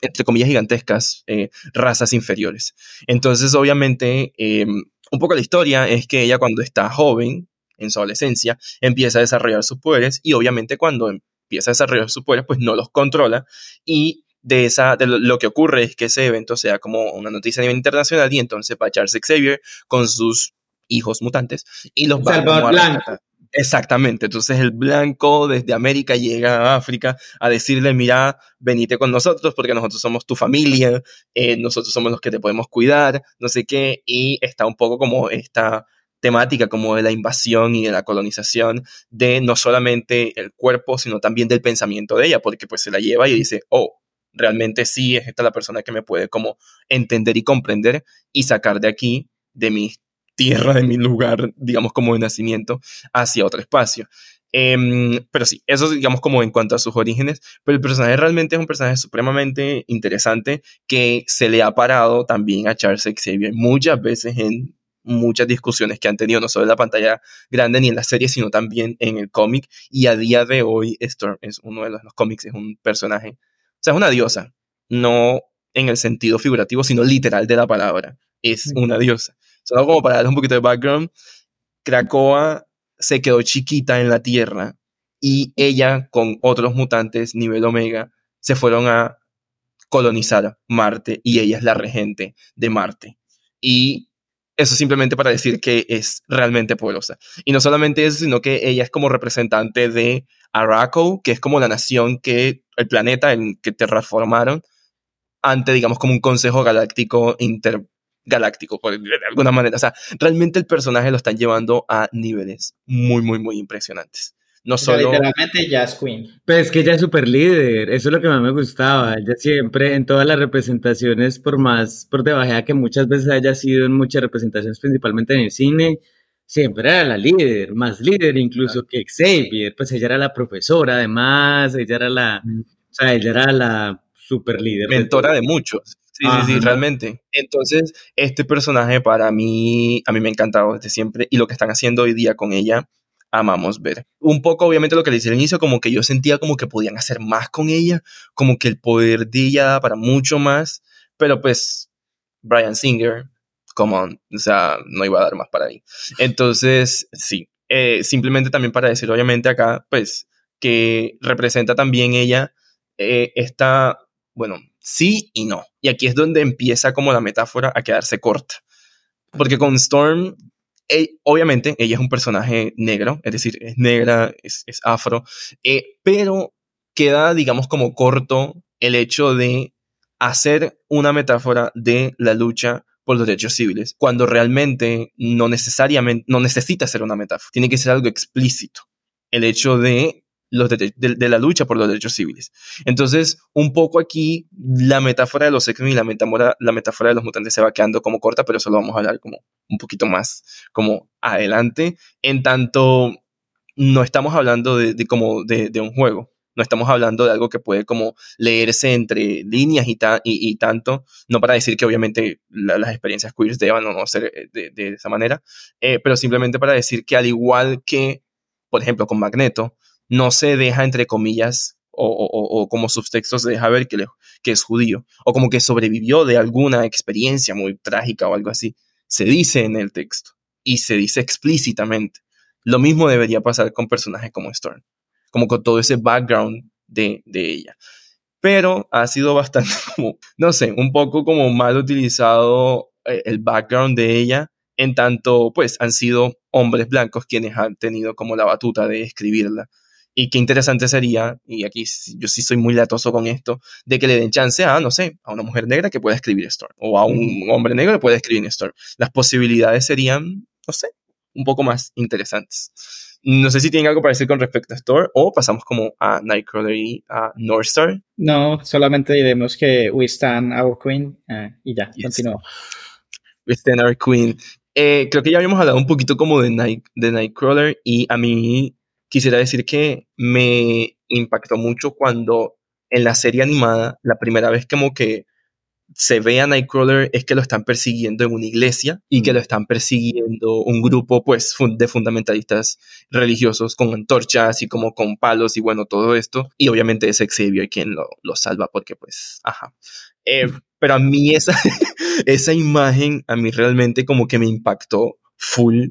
entre comillas, gigantescas eh, razas inferiores. Entonces, obviamente, em, un poco la historia es que ella cuando está joven, en su adolescencia, empieza a desarrollar sus poderes y obviamente cuando empieza a desarrollar sus poderes, pues no los controla y de, esa, de lo, que ocurre es que ese evento sea como una noticia a nivel internacional y entonces va Charles Xavier con sus hijos mutantes y los va a blanco. Exactamente, entonces el blanco desde América llega a África a decirle, mira, venite con nosotros porque nosotros somos tu familia, eh, nosotros somos los que te podemos cuidar, no sé qué, y está un poco como esta temática como de la invasión y de la colonización de no solamente el cuerpo, sino también del pensamiento de ella, porque pues se la lleva y dice, oh, realmente sí es esta la persona que me puede como entender y comprender y sacar de aquí, de mi tierra, de mi lugar, digamos como de nacimiento, hacia otro espacio. Em, pero sí, eso digamos como en cuanto a sus orígenes, pero el personaje realmente es un personaje supremamente interesante que se le ha parado también a Charles Xavier muchas veces en muchas discusiones que han tenido no solo en la pantalla grande ni en la serie, sino también en el cómic. Y a día de hoy, Storm es uno de los, los cómics, es un personaje sea, es una diosa, no en el sentido figurativo, sino literal de la palabra. Es una diosa. Solo como para darles un poquito de background, Krakoa se quedó chiquita en la Tierra y ella con otros mutantes nivel Omega se fueron a colonizar Marte y ella es la regente de Marte. Y eso simplemente para decir que es realmente poderosa. Y no solamente eso, sino que ella es como representante de Araco, que es como la nación que, el planeta en que terraformaron, ante, digamos, como un consejo galáctico intergaláctico, de alguna manera. O sea, realmente el personaje lo están llevando a niveles muy, muy, muy impresionantes. No solo... literalmente Jazz Queen. Pero es que ella es súper líder, eso es lo que más me gustaba. Ella siempre, en todas las representaciones, por más por debajo que muchas veces haya sido en muchas representaciones, principalmente en el cine, siempre era la líder, más líder incluso que Xavier, pues ella era la profesora además, ella era la, o sea, ella era la super líder. Mentora de muchos. Sí, sí, sí, realmente. Entonces, este personaje para mí, a mí me ha encantado desde siempre y lo que están haciendo hoy día con ella, amamos ver. Un poco, obviamente, lo que le hice al inicio, como que yo sentía como que podían hacer más con ella, como que el poder de ella para mucho más, pero pues, Brian Singer, come on, o sea, no iba a dar más para ahí. Entonces, sí, eh, simplemente también para decir, obviamente, acá, pues, que representa también ella eh, esta, bueno, sí y no. Y aquí es donde empieza como la metáfora a quedarse corta. Porque con Storm, obviamente ella es un personaje negro, es decir, es negra, es, afro, eh, pero queda, digamos, como corto el hecho de hacer una metáfora de la lucha por los derechos civiles, cuando realmente no necesariamente, no necesita ser una metáfora, tiene que ser algo explícito. El hecho de de, la lucha por los derechos civiles. Entonces, un poco aquí la metáfora de los X-Men y la metáfora, la metáfora de los mutantes se va quedando como corta, pero eso lo vamos a hablar como un poquito más como adelante. En tanto, no estamos hablando de, como de, un juego, no estamos hablando de algo que puede como leerse entre líneas y, y, tanto, no para decir que obviamente las experiencias queer deban o no ser eh, de, esa manera, eh, pero simplemente para decir que al igual que, por ejemplo, con Magneto, no se deja, entre comillas, o, como subtextos se deja ver que, que es judío, o como que sobrevivió de alguna experiencia muy trágica o algo así. Se dice en el texto y se dice explícitamente. Lo mismo debería pasar con personajes como Storm, como con todo ese background de, de ella. Pero ha sido bastante como, no sé, un poco como mal utilizado eh, el background de ella, en tanto, pues han sido hombres blancos quienes han tenido como la batuta de escribirla y qué interesante sería, y aquí yo sí soy muy latoso con esto, de que le den chance a, no sé, a una mujer negra que pueda escribir Storm, o a un hombre negro que pueda escribir Storm. Las posibilidades serían, no sé, un poco más interesantes. No sé si tienen algo para decir con respecto a Storm, o pasamos como a Nightcrawler y a Northstar. No, solamente diremos que we stand our queen, eh, y ya, continúo. We stand our queen. Eh, creo que ya habíamos hablado un poquito como de, Night, de Nightcrawler, y a mí quisiera decir que me impactó mucho cuando en la serie animada, la primera vez como que se ve a Nightcrawler es que lo están persiguiendo en una iglesia y que lo están persiguiendo un grupo pues de fundamentalistas religiosos con antorchas y como con palos y bueno todo esto. Y obviamente es Xavier quien lo, lo salva porque pues ajá. Eh, pero a mí esa, esa imagen a mí realmente como que me impactó full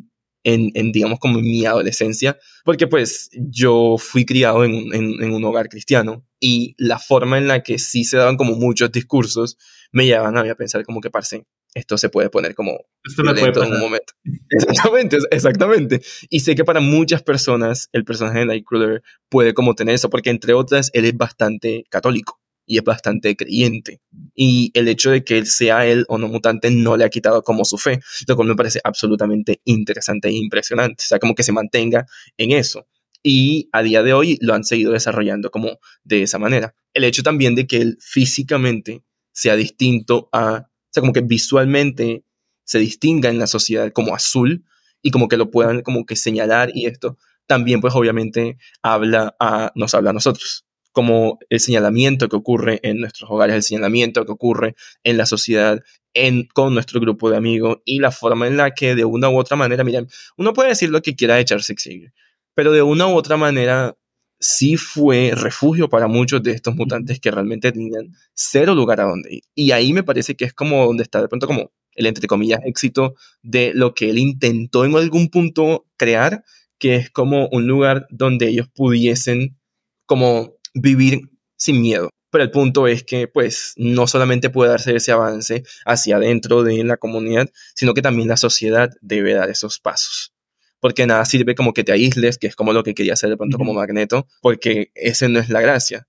en, digamos, como en mi adolescencia, porque pues yo fui criado en, en, un hogar cristiano y la forma en la que sí se daban como muchos discursos me llevaban a mí a pensar como que, parce, esto se puede poner como esto me puede en un momento. Exactamente, exactamente. Y sé que para muchas personas el personaje de Nightcrawler puede como tener eso, porque entre otras él es bastante católico y es bastante creyente. Y el hecho de que él sea él o no mutante no le ha quitado como su fe, lo cual me parece absolutamente interesante e impresionante. O sea, como que se mantenga en eso. Y a día de hoy lo han seguido desarrollando como de esa manera. El hecho también de que él físicamente sea distinto a, o sea, como que visualmente se distinga en la sociedad como azul y como que lo puedan como que señalar y esto también pues obviamente habla nos habla a nosotros como el señalamiento que ocurre en nuestros hogares, el señalamiento que ocurre en la sociedad, en, con nuestro grupo de amigos y la forma en la que de una u otra manera, miren, uno puede decir lo que quiera de Charles Xavier, pero de una u otra manera sí fue refugio para muchos de estos mutantes que realmente tenían cero lugar a donde ir. Y ahí me parece que es como donde está de pronto como el entre comillas éxito de lo que él intentó en algún punto crear, que es como un lugar donde ellos pudiesen como vivir sin miedo. Pero el punto es que, pues, no solamente puede darse ese avance hacia adentro de la comunidad, sino que también la sociedad debe dar esos pasos. Porque nada sirve como que te aísles, que es como lo que quería hacer de pronto como Magneto, porque ese no es la gracia.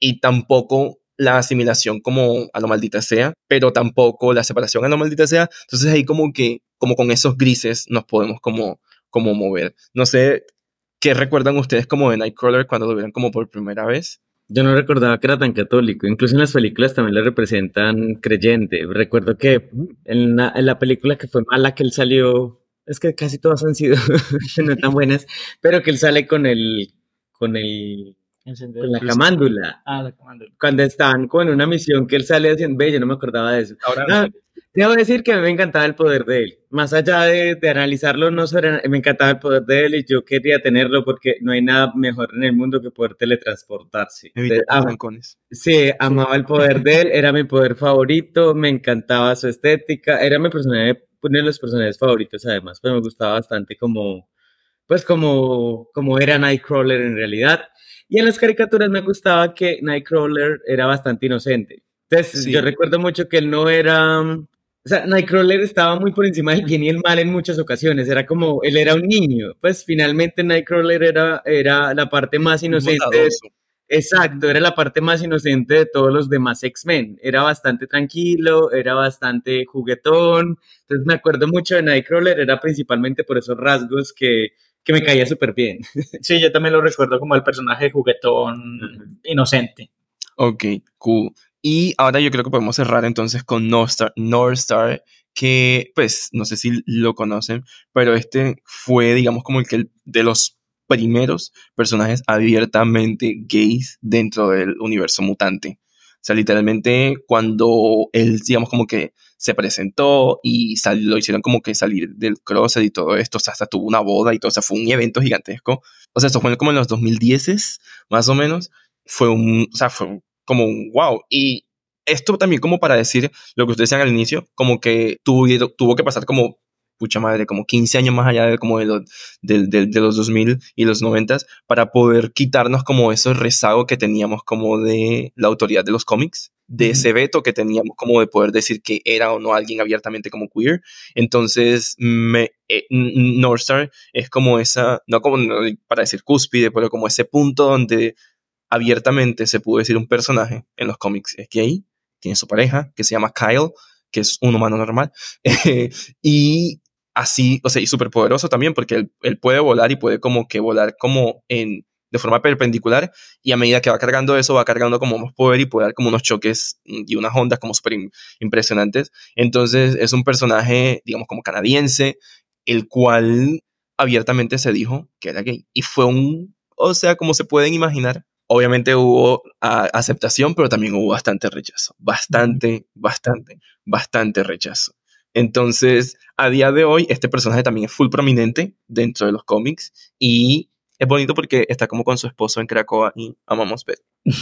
Y tampoco la asimilación como a lo maldita sea, pero tampoco la separación a lo maldita sea. Entonces ahí como que, como con esos grises nos podemos como, como mover. No sé, ¿Qué recuerdan ustedes como de Nightcrawler cuando lo vieron como por primera vez? Yo no recordaba que era tan católico. Incluso en las películas también le representan creyente. Recuerdo que en la, película que fue mala que él salió, es que casi todas han sido no tan buenas, pero que él sale con el, con el Con la camándula. Ah, la camándula. Cuando estaban con una misión que él sale haciendo, ve, yo no me acordaba de eso. Ahora no. Debo decir que me encantaba el poder de él. Más allá de, analizarlo, no me encantaba el poder de él y yo quería tenerlo porque no hay nada mejor en el mundo que poder teletransportarse. sí, amaba el poder de él, era mi poder favorito, me encantaba su estética, era mi personaje, uno de los personajes favoritos además, pero me gustaba bastante como, pues como, como era Nightcrawler en realidad. Y en las caricaturas me gustaba que Nightcrawler era bastante inocente. Entonces, yo recuerdo mucho que él no era, o sea, Nightcrawler estaba muy por encima del bien y el mal en muchas ocasiones. Era como, él era un niño. Pues finalmente Nightcrawler era, era la parte más inocente. exacto, era la parte más inocente de todos los demás X-Men. Era bastante tranquilo, era bastante juguetón. Entonces me acuerdo mucho de Nightcrawler, era principalmente por esos rasgos que, que me caía súper bien. Sí, yo también lo recuerdo como el personaje juguetón inocente. Ok, cool. Y ahora yo creo que podemos cerrar entonces con Northstar, Northstar que pues no sé si lo conocen, pero este fue digamos como el que de los primeros personajes abiertamente gays dentro del universo mutante. O sea, literalmente cuando él, digamos, como que se presentó y lo hicieron como que salir del closet y todo esto, o sea, hasta tuvo una boda y todo, o sea, fue un evento gigantesco. O sea, esto fue como en los 2010 más o menos. Fue un, o sea, fue como un wow. Y esto también como para decir lo que ustedes decían al inicio, como que tuvo, tuvo que pasar como, pucha madre, como 15 años más allá de, como de, los, de, de, los 2000 y los 90 para poder quitarnos como ese rezago que teníamos como de la autoridad de los cómics, de ese veto que teníamos como de poder decir que era o no alguien abiertamente como queer. Entonces, me, eh, Northstar es como esa, no como para decir cúspide, pero como ese punto donde abiertamente se pudo decir un personaje en los cómics es gay, tiene su pareja, que se llama Kyle, que es un humano normal, y así, o sea, y súper poderoso también, porque él, puede volar y puede como que volar como en, de forma perpendicular, y a medida que va cargando eso, va cargando como más poder y puede dar como unos choques y unas ondas como súper impresionantes. Entonces es un personaje, digamos, como canadiense, el cual abiertamente se dijo que era gay. Y fue un, o sea, como se pueden imaginar, obviamente hubo aceptación, pero también hubo bastante rechazo. Bastante, bastante, bastante rechazo. Entonces, a día de hoy, este personaje también es full prominente dentro de los cómics y es bonito porque está como con su esposo en Cracoa y amamos ver.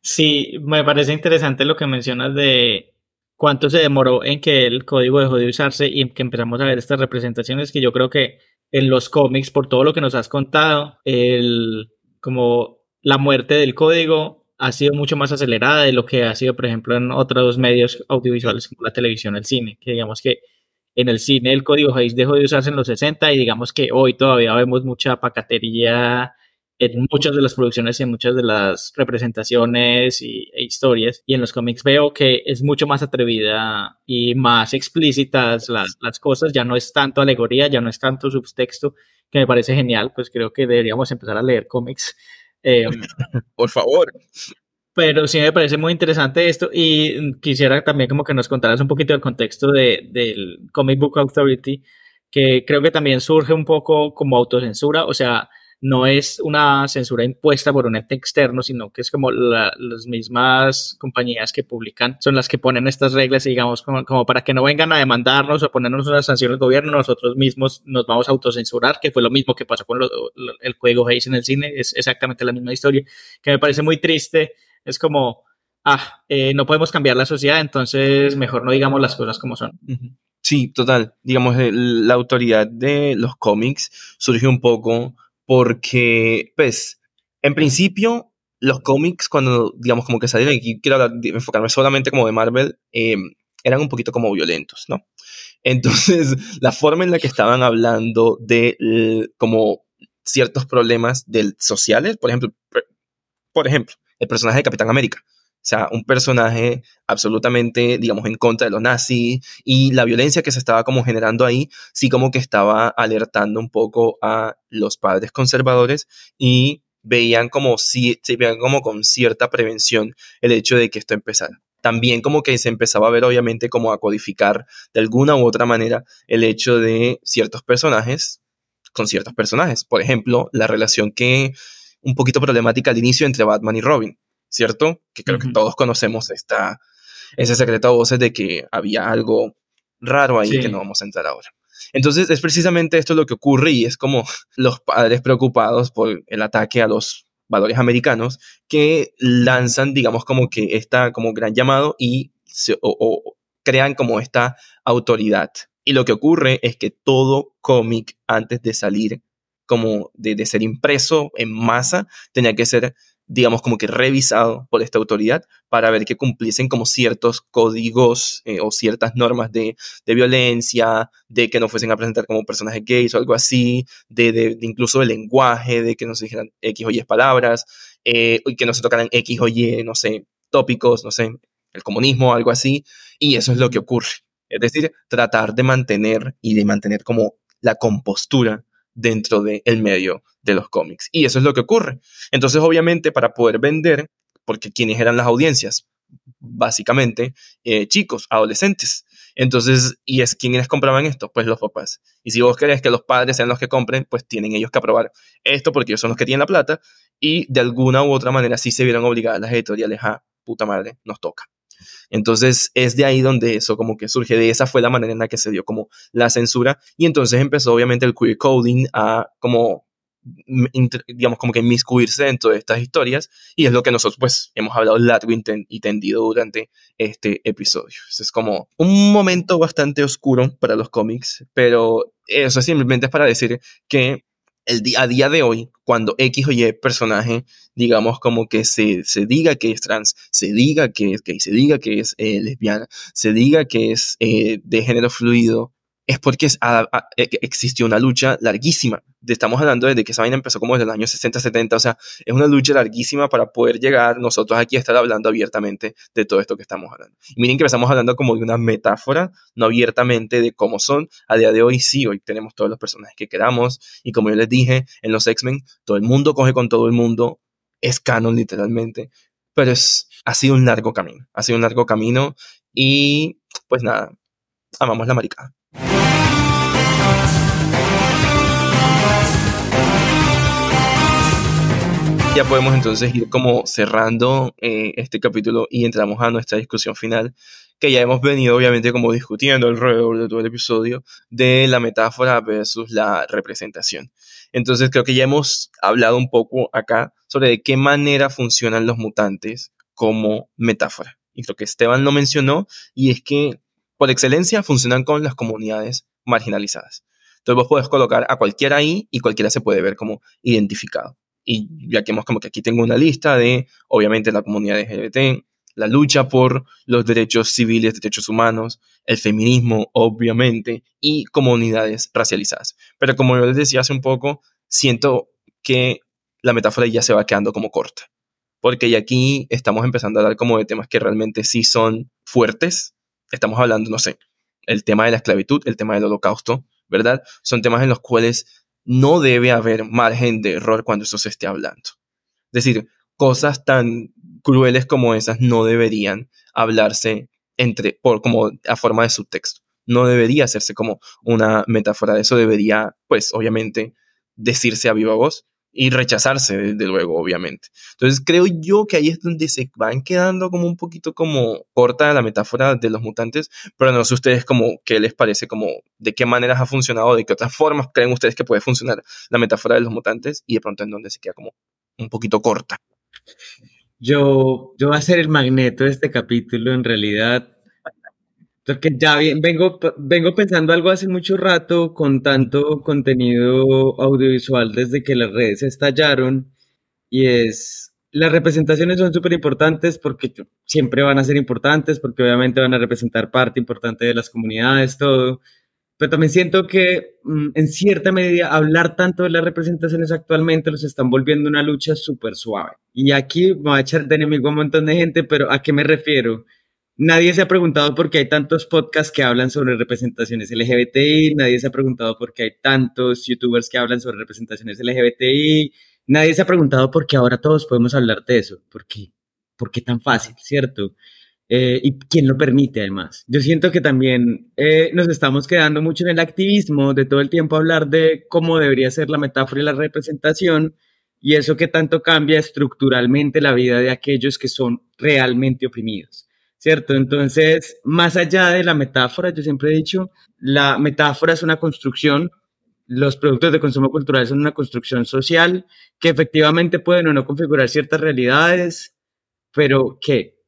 Sí, me parece interesante lo que mencionas de cuánto se demoró en que el código dejó de usarse y que empezamos a ver estas representaciones que yo creo que en los cómics, por todo lo que nos has contado, el como la muerte del código ha sido mucho más acelerada de lo que ha sido, por ejemplo, en otros medios audiovisuales como la televisión, el cine, que digamos que en el cine el código Hayes dejó de usarse en los 60 y digamos que hoy todavía vemos mucha pacatería en muchas de las producciones y en muchas de las representaciones y, e historias. Y en los cómics veo que es mucho más atrevida y más explícitas las, las cosas. Ya no es tanto alegoría, ya no es tanto subtexto, que me parece genial. Pues creo que deberíamos empezar a leer cómics eh, Por favor. Pero sí me parece muy interesante esto y quisiera también como que nos contaras un poquito del contexto de, del Comic Book Authority, que creo que también surge un poco como autocensura, o sea, no es una censura impuesta por un ente externo, sino que es como las mismas compañías que publican son las que ponen estas reglas, digamos, como, para que no vengan a demandarnos o ponernos una sanción al gobierno, nosotros mismos nos vamos a autocensurar, que fue lo mismo que pasó con el juego Hayes en el cine, es exactamente la misma historia, que me parece muy triste, es como, ah, eh, no podemos cambiar la sociedad, entonces mejor no digamos las cosas como son. Sí, total. Digamos, la autoridad de los cómics surge un poco porque, pues, en principio, los cómics, cuando, digamos, como que salieron, y quiero enfocarme solamente como de Marvel, em, eran un poquito como violentos, ¿no? Entonces, la forma en la que estaban hablando de como ciertos problemas del, sociales, por ejemplo, por ejemplo, el personaje de Capitán América. O sea, un personaje absolutamente, digamos, en contra de los nazis y la violencia que se estaba como generando ahí, sí como que estaba alertando un poco a los padres conservadores y veían como, si, veían como con cierta prevención el hecho de que esto empezara. También como que se empezaba a ver obviamente como a codificar de alguna u otra manera el hecho de ciertos personajes con ciertos personajes. Por ejemplo, la relación que un poquito problemática al inicio entre Batman y Robin, ¿cierto? Que creo que todos conocemos esta, ese secreto a voces de que había algo raro ahí que no vamos a entrar ahora. Entonces es precisamente esto lo que ocurre y es como los padres preocupados por el ataque a los valores americanos que lanzan, digamos, como que esta como gran llamado y o, crean como esta autoridad. Y lo que ocurre es que todo cómic antes de salir como de, de, ser impreso en masa tenía que ser digamos, como que revisado por esta autoridad para ver que cumpliesen como ciertos códigos eh, o ciertas normas de, de, violencia, de que no fuesen a presentar como personajes gays o algo así, de, de, incluso el lenguaje, de que no se dijeran X o Y palabras, eh, y que no se tocaran X o Y, no sé, tópicos, no sé, el comunismo, algo así, y eso es lo que ocurre. Es decir, tratar de mantener y de mantener como la compostura dentro del medio de los cómics. Y eso es lo que ocurre. Entonces, obviamente, para poder vender, porque quienes eran las audiencias, básicamente, eh, chicos, adolescentes. Entonces, ¿y es quiénes compraban esto? Pues los papás. Y si vos querés que los padres sean los que compren, pues tienen ellos que aprobar esto porque ellos son los que tienen la plata y de alguna u otra manera sí se vieron obligadas las editoriales a, puta madre, nos toca. Entonces es de ahí donde eso como que surge, de esa fue la manera en la que se dio como la censura y entonces empezó obviamente el queer coding a como digamos como que inmiscuirse dentro de estas historias y es lo que nosotros pues hemos hablado largo y tendido durante este episodio. Es como un momento bastante oscuro para los cómics, pero eso simplemente es para decir que el día, a día de hoy, cuando X o Y personaje, digamos, como que se, se diga que es trans, se diga que es gay, se diga que es eh, lesbiana, se diga que es eh, de género fluido, es porque e, existió una lucha larguísima. Estamos hablando desde que esa vaina empezó como desde los años 60, 70, o sea, es una lucha larguísima para poder llegar nosotros aquí a estar hablando abiertamente de todo esto que estamos hablando. Y miren que empezamos hablando como de una metáfora, no abiertamente de cómo son. A día de hoy sí, hoy tenemos todos los personajes que queramos y como yo les dije, en los X-Men todo el mundo coge con todo el mundo, es canon literalmente, pero es, ha sido un largo camino, ha sido un largo camino y pues nada, amamos la maricada. Ya podemos entonces ir como cerrando eh, este capítulo y entramos a nuestra discusión final, que ya hemos venido obviamente como discutiendo alrededor de todo el episodio de la metáfora versus la representación. Entonces creo que ya hemos hablado un poco acá sobre de qué manera funcionan los mutantes como metáfora. Y lo que Esteban no mencionó, y es que por excelencia funcionan con las comunidades marginalizadas. Entonces vos puedes colocar a cualquiera ahí y cualquiera se puede ver como identificado. Y ya que hemos como que aquí tengo una lista de, obviamente, la comunidad LGBT, la lucha por los derechos civiles, derechos humanos, el feminismo, obviamente, y comunidades racializadas. Pero como yo les decía hace un poco, siento que la metáfora ya se va quedando como corta. Porque ya aquí estamos empezando a hablar como de temas que realmente sí son fuertes. Estamos hablando, no sé, el tema de la esclavitud, el tema del holocausto, ¿verdad? Son temas en los cuales no debe haber margen de error cuando eso se esté hablando. Es decir, cosas tan crueles como esas no deberían hablarse entre, por, como a forma de subtexto. No debería hacerse como una metáfora de eso, debería, pues, obviamente, decirse a viva voz y rechazarse, desde luego, obviamente. Entonces creo yo que ahí es donde se van quedando como un poquito como corta la metáfora de los mutantes, pero no sé ustedes como qué les parece, como de qué maneras ha funcionado, de qué otras formas creen ustedes que puede funcionar la metáfora de los mutantes y de pronto en donde se queda como un poquito corta. Yo, yo voy a ser el magneto de este capítulo, en realidad porque ya vengo, vengo pensando algo hace mucho rato con tanto contenido audiovisual desde que las redes estallaron y es, las representaciones son súper importantes porque siempre van a ser importantes, porque obviamente van a representar parte importante de las comunidades, todo. Pero también siento que mm, en cierta medida hablar tanto de las representaciones actualmente los están volviendo una lucha súper suave. Y aquí me va a echar de enemigo a un montón de gente, pero ¿a qué me refiero? Nadie se ha preguntado por qué hay tantos podcasts que hablan sobre representaciones LGBTI, nadie se ha preguntado por qué hay tantos youtubers que hablan sobre representaciones LGBTI, nadie se ha preguntado por qué ahora todos podemos hablar de eso, por qué, por qué tan fácil, ¿cierto? Eh, y quién lo permite además. Yo siento que también eh, nos estamos quedando mucho en el activismo de todo el tiempo hablar de cómo debería ser la metáfora y la representación y eso que tanto cambia estructuralmente la vida de aquellos que son realmente oprimidos, ¿cierto? Entonces, más allá de la metáfora, yo siempre he dicho, la metáfora es una construcción, los productos de consumo cultural son una construcción social que efectivamente pueden o no configurar ciertas realidades, pero que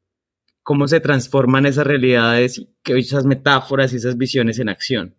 cómo se transforman esas realidades, que esas metáforas y esas visiones en acción,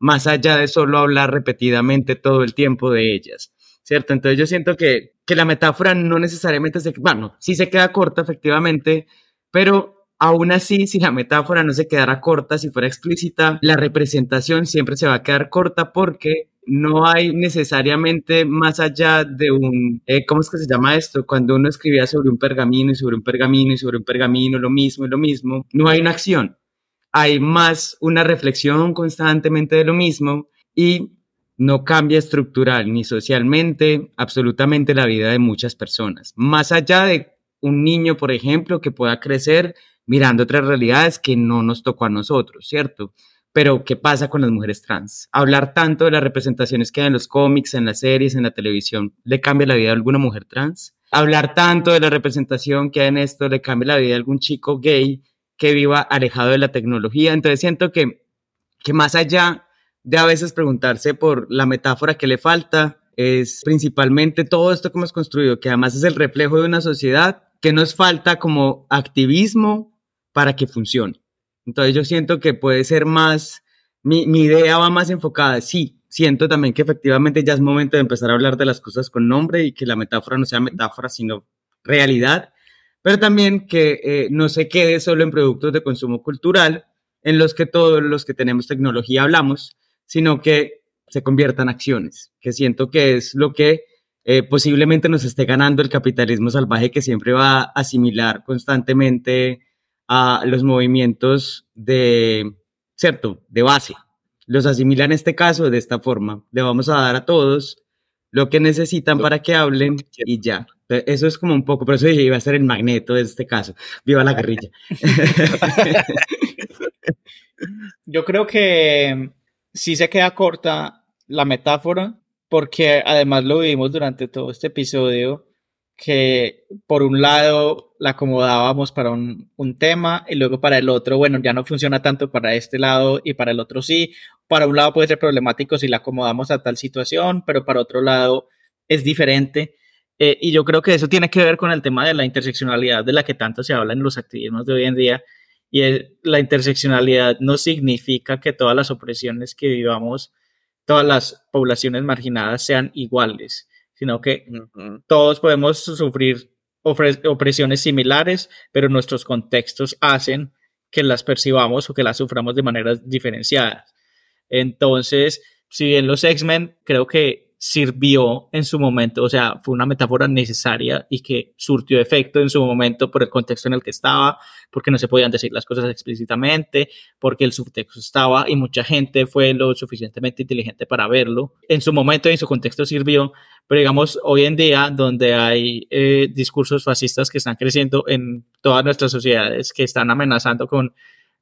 más allá de solo hablar repetidamente todo el tiempo de ellas. ¿cierto? Entonces yo siento que, que la metáfora no necesariamente se, bueno, sí se queda corta efectivamente, pero aún así, si la metáfora no se quedara corta, si fuera explícita, la representación siempre se va a quedar corta porque no hay necesariamente más allá de un, eh, ¿cómo es que se llama esto? Cuando uno escribía sobre un pergamino y sobre un pergamino y sobre un pergamino, lo mismo y lo mismo, no hay una acción. Hay más una reflexión constantemente de lo mismo y no cambia estructural ni socialmente absolutamente la vida de muchas personas. Más allá de un niño, por ejemplo, que pueda crecer mirando otras realidades que no nos tocó a nosotros, ¿cierto? Pero, ¿qué pasa con las mujeres trans? Hablar tanto de las representaciones que hay en los cómics, en las series, en la televisión, ¿le cambia la vida a alguna mujer trans? Hablar tanto de la representación que hay en esto, ¿le cambia la vida a algún chico gay que viva alejado de la tecnología? Entonces siento que, que más allá de a veces preguntarse por la metáfora que le falta, es principalmente todo esto que hemos construido, que además es el reflejo de una sociedad que nos falta como activismo para que funcione. Entonces yo siento que puede ser más, mi, mi idea va más enfocada, sí, siento también que efectivamente ya es momento de empezar a hablar de las cosas con nombre y que la metáfora no sea metáfora, sino realidad, pero también que eh, no se quede solo en productos de consumo cultural, en los que todos los que tenemos tecnología hablamos, sino que se conviertan en acciones, que siento que es lo que eh, posiblemente nos esté ganando el capitalismo salvaje que siempre va a asimilar constantemente a los movimientos de, ¿cierto?, de base. Los asimila en este caso de esta forma. Le vamos a dar a todos lo que necesitan para que hablen y ya. Eso es como un poco, por eso iba a ser el magneto de este caso. Viva la guerrilla. Yo creo que sí se queda corta la metáfora, porque además lo vimos durante todo este episodio, que por un lado la acomodábamos para un, un, tema y luego para el otro, bueno, ya no funciona tanto para este lado y para el otro sí. Para un lado puede ser problemático si la acomodamos a tal situación, pero para otro lado es diferente. Eh, y yo creo que eso tiene que ver con el tema de la interseccionalidad de la que tanto se habla en los activismos de hoy en día, y la interseccionalidad no significa que todas las opresiones que vivamos, todas las poblaciones marginadas sean iguales, sino que todos podemos sufrir opresiones similares, pero nuestros contextos hacen que las percibamos o que las suframos de maneras diferenciadas. Entonces, si bien los X-Men creo que sirvió en su momento, o sea, fue una metáfora necesaria y que surtió efecto en su momento por el contexto en el que estaba, porque no se podían decir las cosas explícitamente, porque el subtexto estaba y mucha gente fue lo suficientemente inteligente para verlo. En su momento y en su contexto sirvió, pero digamos, hoy en día, donde hay eh, discursos fascistas que están creciendo en todas nuestras sociedades, que están amenazando con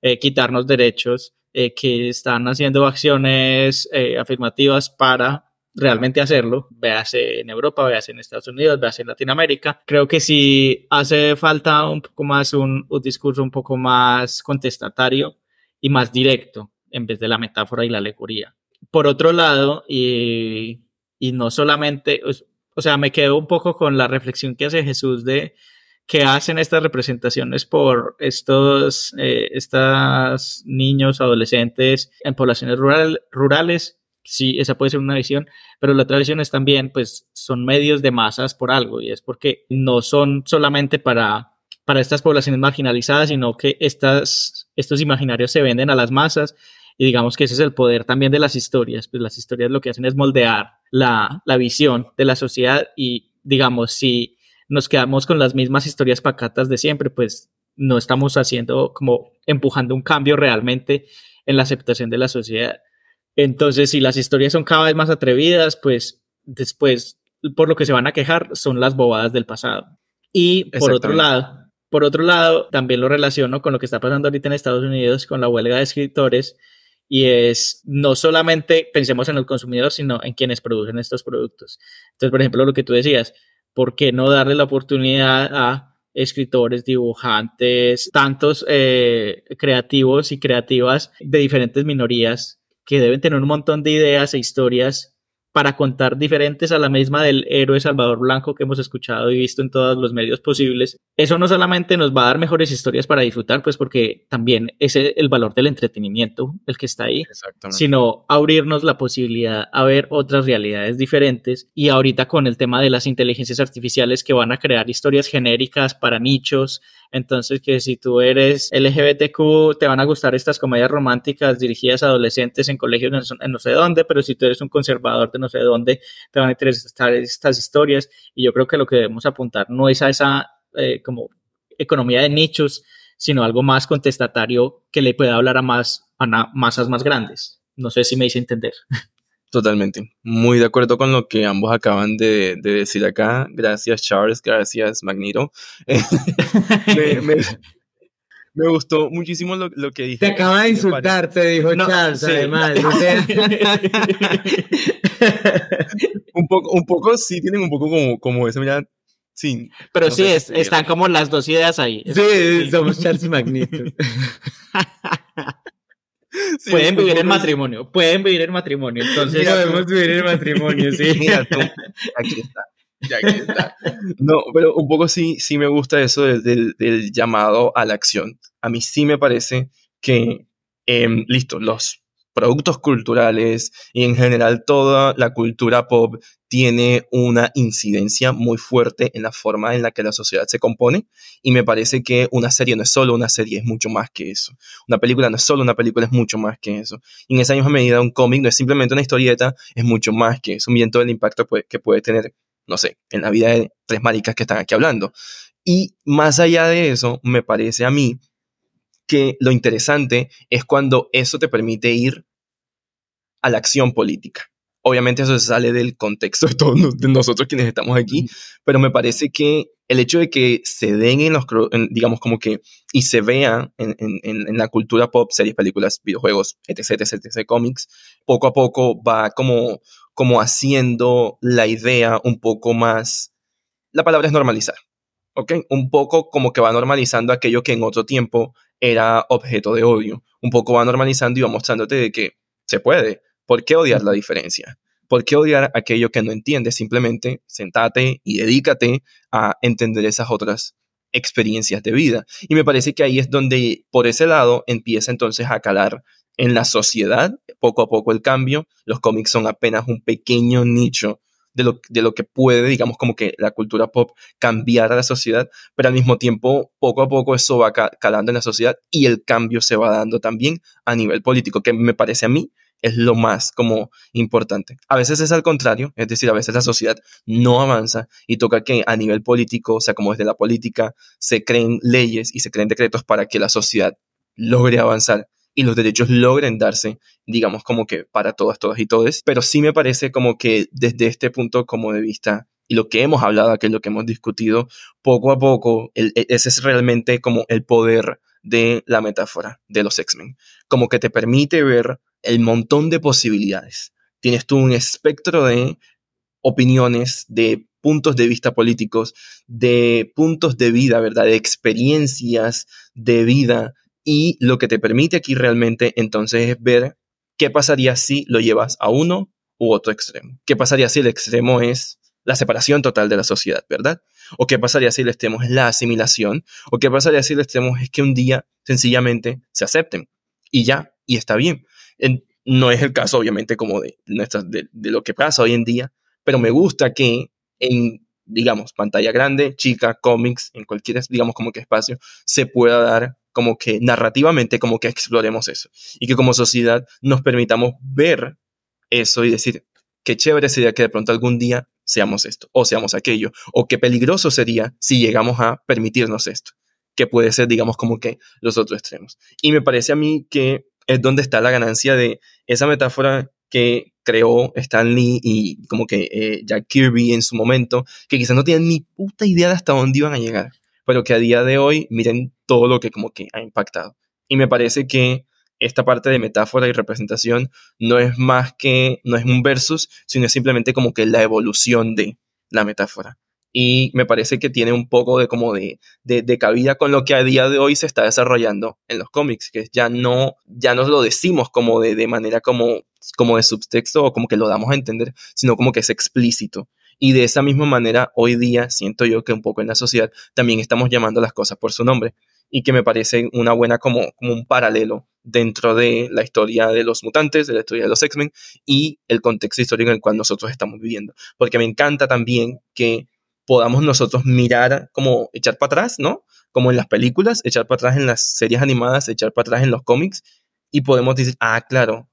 eh, quitarnos derechos, eh, que están haciendo acciones afirmativas para realmente hacerlo, véase en Europa, véase en Estados Unidos, véase en Latinoamérica. Creo que sí hace falta un poco más un, discurso un poco más contestatario y más directo en vez de la metáfora y la alegoría. Por otro lado, y, y no solamente, o sea, me quedo un poco con la reflexión que hace Jesús de que hacen estas representaciones por estos, eh, estos niños, adolescentes en poblaciones rural, rurales sí, esa puede ser una visión, pero la otra visión es también, pues, son medios de masas por algo, y es porque no son solamente para, para estas poblaciones marginalizadas, sino que estas, estos imaginarios se venden a las masas, y digamos que ese es el poder también de las historias, pues las historias lo que hacen es moldear la, la visión de la sociedad, y digamos, si nos quedamos con las mismas historias pacatas de siempre, pues no estamos haciendo como empujando un cambio realmente en la aceptación de la sociedad. Entonces, si las historias son cada vez más atrevidas, pues después por lo que se van a quejar son las bobadas del pasado. Y por otro lado, por otro lado, también lo relaciono con lo que está pasando ahorita en Estados Unidos con la huelga de escritores y es no solamente pensemos en el consumidor, sino en quienes producen estos productos. Entonces, por ejemplo, lo que tú decías, ¿por qué no darle la oportunidad a escritores, dibujantes, tantos eh, creativos y creativas de diferentes minorías que deben tener un montón de ideas e historias para contar diferentes a la misma del héroe Salvador Blanco que hemos escuchado y visto en todos los medios posibles. Eso no solamente nos va a dar mejores historias para disfrutar, pues porque también es el valor del entretenimiento el que está ahí, sino abrirnos la posibilidad a ver otras realidades diferentes y ahorita con el tema de las inteligencias artificiales que van a crear historias genéricas para nichos, entonces, que si tú eres LGBTQ, te van a gustar estas comedias románticas dirigidas a adolescentes en colegios en, no sé dónde, pero si tú eres un conservador de no sé dónde, te van a interesar estas historias. Y yo creo que lo que debemos apuntar no es a esa eh, como economía de nichos, sino algo más contestatario que le pueda hablar a más a masas más grandes. No sé si me hice entender. Totalmente. Muy de acuerdo con lo que ambos acaban de, decir acá. Gracias, Charles. Gracias, Magneto. me, gustó muchísimo lo, que dije. Te acaba de insultar, te dijo Charles, además. un, poco, un poco, sí, tienen un poco como, como eso, mira. Sí. Pero sí, están como las dos ideas ahí. Sí, somos Charles y Magneto pueden vivir en matrimonio, pueden vivir en matrimonio. Entonces, podemos vivir en matrimonio, sí. Mira, aquí está. Ya está. No, pero un poco sí, sí me gusta eso del, llamado a la acción. A mí sí me parece que, eh, listo, los productos culturales y en general toda la cultura pop tiene una incidencia muy fuerte en la forma en la que la sociedad se compone y me parece que una serie no es solo una serie, es mucho más que eso. Una película no es solo una película, es mucho más que eso. Y en esa misma medida un cómic no es simplemente una historieta, es mucho más que eso. Miren todo el impacto que puede tener, no sé, en la vida de tres maricas que están aquí hablando. Y más allá de eso, me parece a mí que lo interesante es cuando eso te permite ir a la acción política. Obviamente eso sale del contexto de todos nosotros quienes estamos aquí, pero me parece que el hecho de que se den en los, digamos como que, y se vea en, en, la cultura pop, series, películas, videojuegos, etc., etc., etc., cómics, poco a poco va como, como haciendo la idea un poco más, la palabra es normalizar, ¿ok? Un poco como que va normalizando aquello que en otro tiempo era objeto de odio, un poco va normalizando y va mostrándote de que se puede, ¿Por qué odiar la diferencia? ¿Por qué odiar aquello que no entiendes? Simplemente sentate y dedícate a entender esas otras experiencias de vida. Y me parece que ahí es donde, por ese lado, empieza entonces a calar en la sociedad, poco a poco el cambio. Los cómics son apenas un pequeño nicho de lo, de lo, que puede, digamos, como que la cultura pop cambiar a la sociedad, pero al mismo tiempo, poco a poco eso va calando en la sociedad y el cambio se va dando también a nivel político, que me parece a mí es lo más como importante. A veces es al contrario, es decir, a veces la sociedad no avanza y toca que a nivel político, o sea, como desde la política, se creen leyes y se creen decretos para que la sociedad logre avanzar y los derechos logren darse, digamos, como que para todas, todas y todos. Pero sí me parece como que desde este punto como de vista y lo que hemos hablado, que es lo que hemos discutido, poco a poco, e, ese es realmente como el poder de la metáfora de los X-Men. Como que te permite ver el montón de posibilidades. Tienes tú un espectro de opiniones, de puntos de vista políticos, de puntos de vida, ¿verdad? De experiencias de vida. Y lo que te permite aquí realmente entonces es ver qué pasaría si lo llevas a uno u otro extremo. ¿Qué pasaría si el extremo es la separación total de la sociedad, ¿verdad? ¿O qué pasaría si el extremo es la asimilación? ¿O qué pasaría si el extremo es que un día sencillamente se acepten? Y ya, y está bien no es el caso, obviamente, como de, de, de, lo que pasa hoy en día, pero me gusta que en, digamos, pantalla grande, chica, cómics, en cualquier, digamos, como que espacio, se pueda dar como que narrativamente, como que exploremos eso. Y que como sociedad nos permitamos ver eso y decir, qué chévere sería que de pronto algún día seamos esto, o seamos aquello, o qué peligroso sería si llegamos a permitirnos esto, que puede ser, digamos, como que los otros extremos. Y me parece a mí que es donde está la ganancia de esa metáfora que creó Stan Lee y como que eh, Jack Kirby en su momento, que quizás no tienen ni puta idea de hasta dónde iban a llegar, pero que a día de hoy miren todo lo que como que ha impactado. Y me parece que esta parte de metáfora y representación no es más que, no es un versus, sino es simplemente como que la evolución de la metáfora. y me parece que tiene un poco de como de, de, cabida con lo que a día de hoy se está desarrollando en los cómics, que ya no, ya no lo decimos como de, de manera como, como de subtexto o como que lo damos a entender, sino como que es explícito. Y de esa misma manera, hoy día siento yo que un poco en la sociedad también estamos llamando las cosas por su nombre y que me parece una buena como, como un paralelo dentro de la historia de los mutantes, de la historia de los X-Men y el contexto histórico en el cual nosotros estamos viviendo. Porque me encanta también que podamos nosotros mirar, como echar para atrás, ¿no? Como en las películas, echar para atrás en las series animadas, echar para atrás en los cómics, y podemos decir, ah, claro,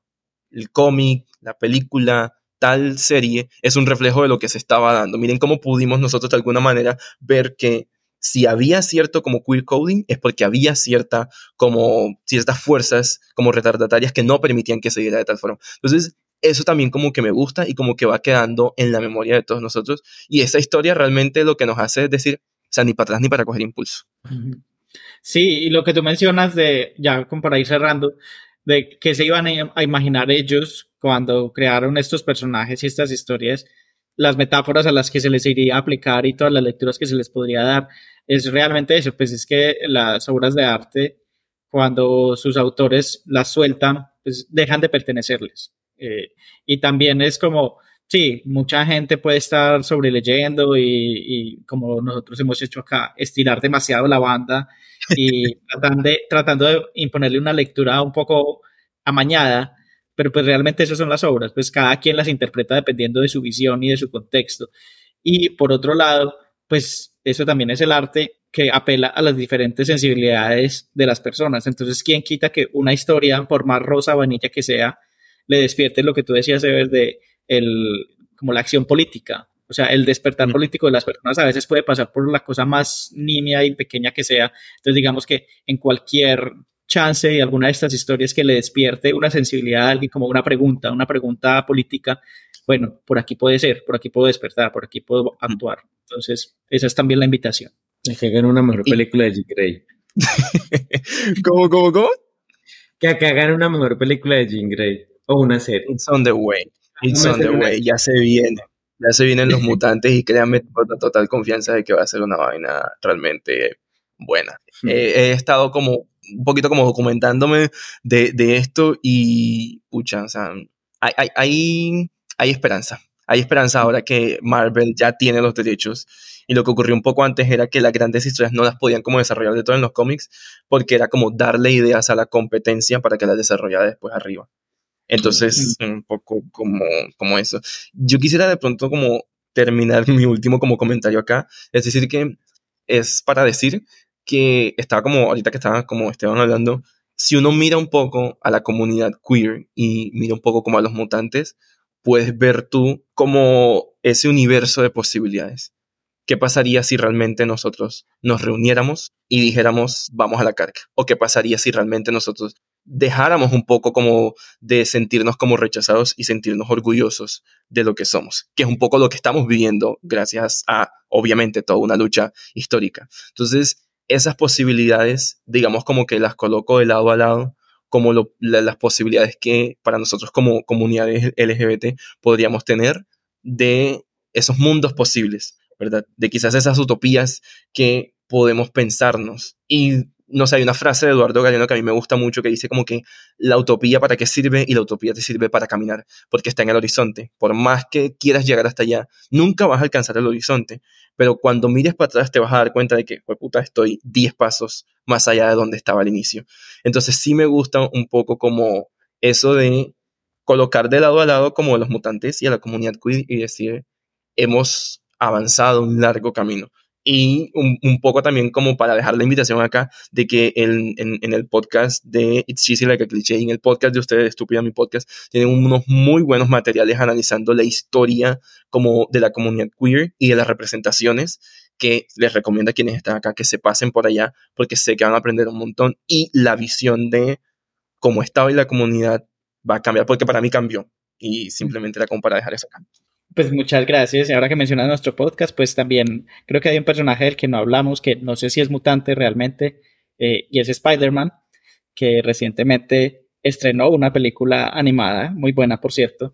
el cómic, la película, tal serie es un reflejo de lo que se estaba dando. Miren cómo pudimos nosotros de alguna manera ver que si había cierto como queer coding es porque había cierta como ciertas fuerzas como retardatarias que no permitían que se diera de tal forma. Entonces, eso también como que me gusta y como que va quedando en la memoria de todos nosotros. Y esa historia realmente lo que nos hace es decir, o sea, ni para atrás ni para coger impulso. Sí, y lo que tú mencionas de, ya como para ir cerrando, de que se iban a imaginar ellos cuando crearon estos personajes y estas historias, las metáforas a las que se les iría a aplicar y todas las lecturas que se les podría dar, es realmente eso, pues es que las obras de arte, cuando sus autores las sueltan, pues dejan de pertenecerles. Eh, y también es como, sí, mucha gente puede estar sobreleyendo y, y como nosotros hemos hecho acá, estirar demasiado la banda y tratando de, tratando de imponerle una lectura un poco amañada, pero pues realmente esas son las obras, pues cada quien las interpreta dependiendo de su visión y de su contexto. Y por otro lado, pues eso también es el arte que apela a las diferentes sensibilidades de las personas. Entonces, ¿quién quita que una historia, por más rosa o vanilla que sea, le despierte lo que tú decías, Ever, de el, como la acción política. O sea, el despertar político de las personas a veces puede pasar por la cosa más nimia y pequeña que sea. Entonces, digamos que en cualquier chance y alguna de estas historias que le despierte una sensibilidad a alguien, como una pregunta, una pregunta política, bueno, por aquí puede ser, por aquí puedo despertar, por aquí puedo actuar. Entonces, esa es también la invitación. Que hagan una mejor película de Jean Grey. ¿Cómo, cómo, cómo? Que hagan una mejor película de Jean Grey. O una serie. It's on the way. It's on the way. Ya se viene. Ya se vienen los mutantes y créanme con total confianza de que va a ser una vaina realmente buena. Hmm. he estado como un poquito como documentándome de, de esto y, pucha, o sea, hay, hay, hay, hay esperanza. Hay esperanza ahora que Marvel ya tiene los derechos y lo que ocurrió un poco antes era que las grandes historias no las podían como desarrollar de todo en los cómics porque era como darle ideas a la competencia para que las desarrollara después arriba. Entonces, un poco como, como eso. Yo quisiera de pronto como terminar mi último como comentario acá, es decir que es para decir que estaba como, ahorita que estaba como Esteban hablando, si uno mira un poco a la comunidad queer y mira un poco como a los mutantes, puedes ver tú como ese universo de posibilidades. ¿Qué pasaría si realmente nosotros nos reuniéramos y dijéramos vamos a la carga? ¿O qué pasaría si realmente nosotros dejáramos un poco como de sentirnos como rechazados y sentirnos orgullosos de lo que somos, que es un poco lo que estamos viviendo gracias a, obviamente, toda una lucha histórica. Entonces, esas posibilidades, digamos como que las coloco de lado a lado, como las posibilidades que para nosotros como comunidades LGBT podríamos tener de esos mundos posibles, ¿verdad? De quizás esas utopías que podemos pensarnos. Y no sé, hay una frase de Eduardo Galeano que a mí me gusta mucho que dice como que la utopía para qué sirve y la utopía te sirve para caminar, porque está en el horizonte. Por más que quieras llegar hasta allá, nunca vas a alcanzar el horizonte, pero cuando mires para atrás te vas a dar cuenta de que, puta, estoy 10 pasos más allá de donde estaba al inicio. Entonces sí me gusta un poco como eso de colocar de lado a lado como los mutantes y a la comunidad queer y decir, hemos avanzado un largo camino y un, poco también como para dejar la invitación acá de que en, en, el podcast de It's Cheesy Like a Cliché, en el podcast de ustedes, Estúpida Mi Podcast, tienen unos muy buenos materiales analizando la historia como de la comunidad queer y de las representaciones que les recomiendo a quienes están acá que se pasen por allá porque sé que van a aprender un montón y la visión de cómo estaba y la comunidad va a cambiar porque para mí cambió y simplemente era como para dejar eso acá. Pues muchas gracias. Y ahora que mencionas nuestro podcast, pues también creo que hay un personaje del que no hablamos, que no sé si es mutante realmente, eh, y es Spider-Man, que recientemente estrenó una película animada, muy buena por cierto,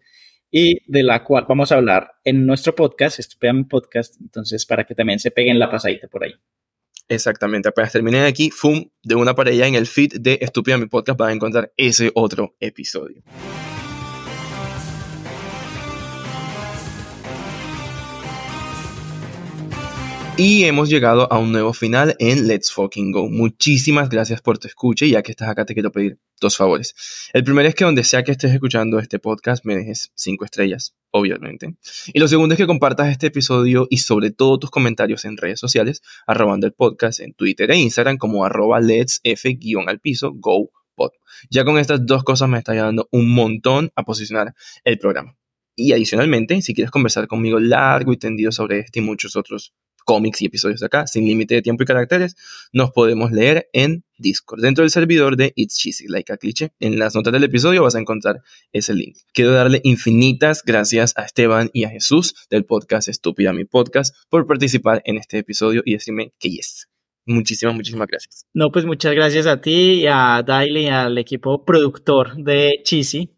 y de la cual vamos a hablar en nuestro podcast, mi podcast, entonces para que también se peguen la pasadita por ahí. Exactamente, apenas terminen aquí, FUM, de una pareja en el feed de Estúpida mi podcast van a encontrar ese otro episodio. Y hemos llegado a un nuevo final en Let's Fucking Go. Muchísimas gracias por tu escucha y ya que estás acá te quiero pedir dos favores. El primero es que donde sea que estés escuchando este podcast me dejes cinco estrellas, obviamente. Y lo segundo es que compartas este episodio y sobre todo tus comentarios en redes sociales, arrobando el podcast en Twitter e Instagram como arroba let's f al piso go pod. Ya con estas dos cosas me está ayudando un montón a posicionar el programa. Y adicionalmente, si quieres conversar conmigo largo y tendido sobre este y muchos otros cómics y episodios de acá, sin límite de tiempo y caracteres, nos podemos leer en Discord, dentro del servidor de It's Cheesy, like a cliché. En las notas del episodio vas a encontrar ese link. Quiero darle infinitas gracias a Esteban y a Jesús del podcast Estúpida Mi Podcast por participar en este episodio y decirme que yes. Muchísimas, muchísimas gracias. No, pues muchas gracias a ti y a Daily y al equipo productor de Cheesy,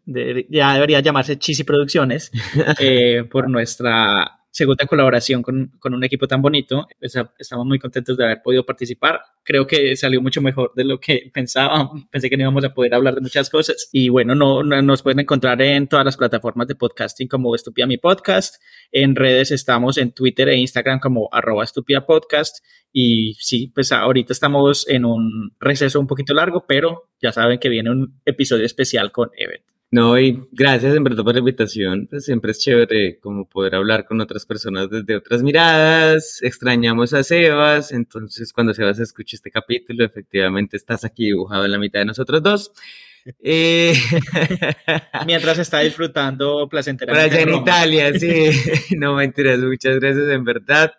ya debería llamarse Cheesy Producciones, eh, por nuestra segunda colaboración con, con, un equipo tan bonito. estamos muy contentos de haber podido participar. Creo que salió mucho mejor de lo que pensaba. Pensé que no íbamos a poder hablar de muchas cosas. Y bueno, no, nos pueden encontrar en todas las plataformas de podcasting como Estupia Mi Podcast. En redes estamos en Twitter e Instagram como arroba Estupia Podcast. Y sí, pues ahorita estamos en un receso un poquito largo, pero ya saben que viene un episodio especial con Event. No, y gracias en verdad por la invitación. Pues siempre es chévere como poder hablar con otras personas desde otras miradas. Extrañamos a Sebas, entonces cuando Sebas escuche este capítulo, efectivamente estás aquí dibujado en la mitad de nosotros dos. Eh... Mientras está disfrutando placenteramente. allá en Italia, sí. no mentiras, muchas gracias en verdad,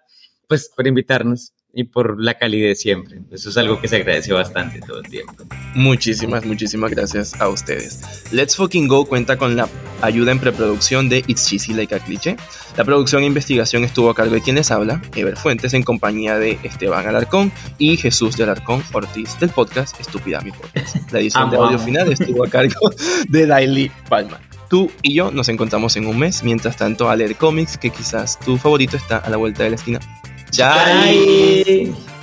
pues por invitarnos y por la calidez siempre. Eso es algo que se agradece bastante todo el tiempo. Muchísimas, muchísimas gracias a ustedes. Let's Fucking Go cuenta con la ayuda en preproducción de It's Cheesy Like a Cliché. La producción e investigación estuvo a cargo de quienes habla, Ever Fuentes, en compañía de Esteban Alarcón y Jesús de Alarcón Ortiz del podcast Estúpida Mi Podcast. La edición de audio final estuvo a cargo de Daily Palma. Tú y yo nos encontramos en un mes, mientras tanto a leer cómics que quizás tu favorito está a la vuelta de la esquina. Tchau! Bye.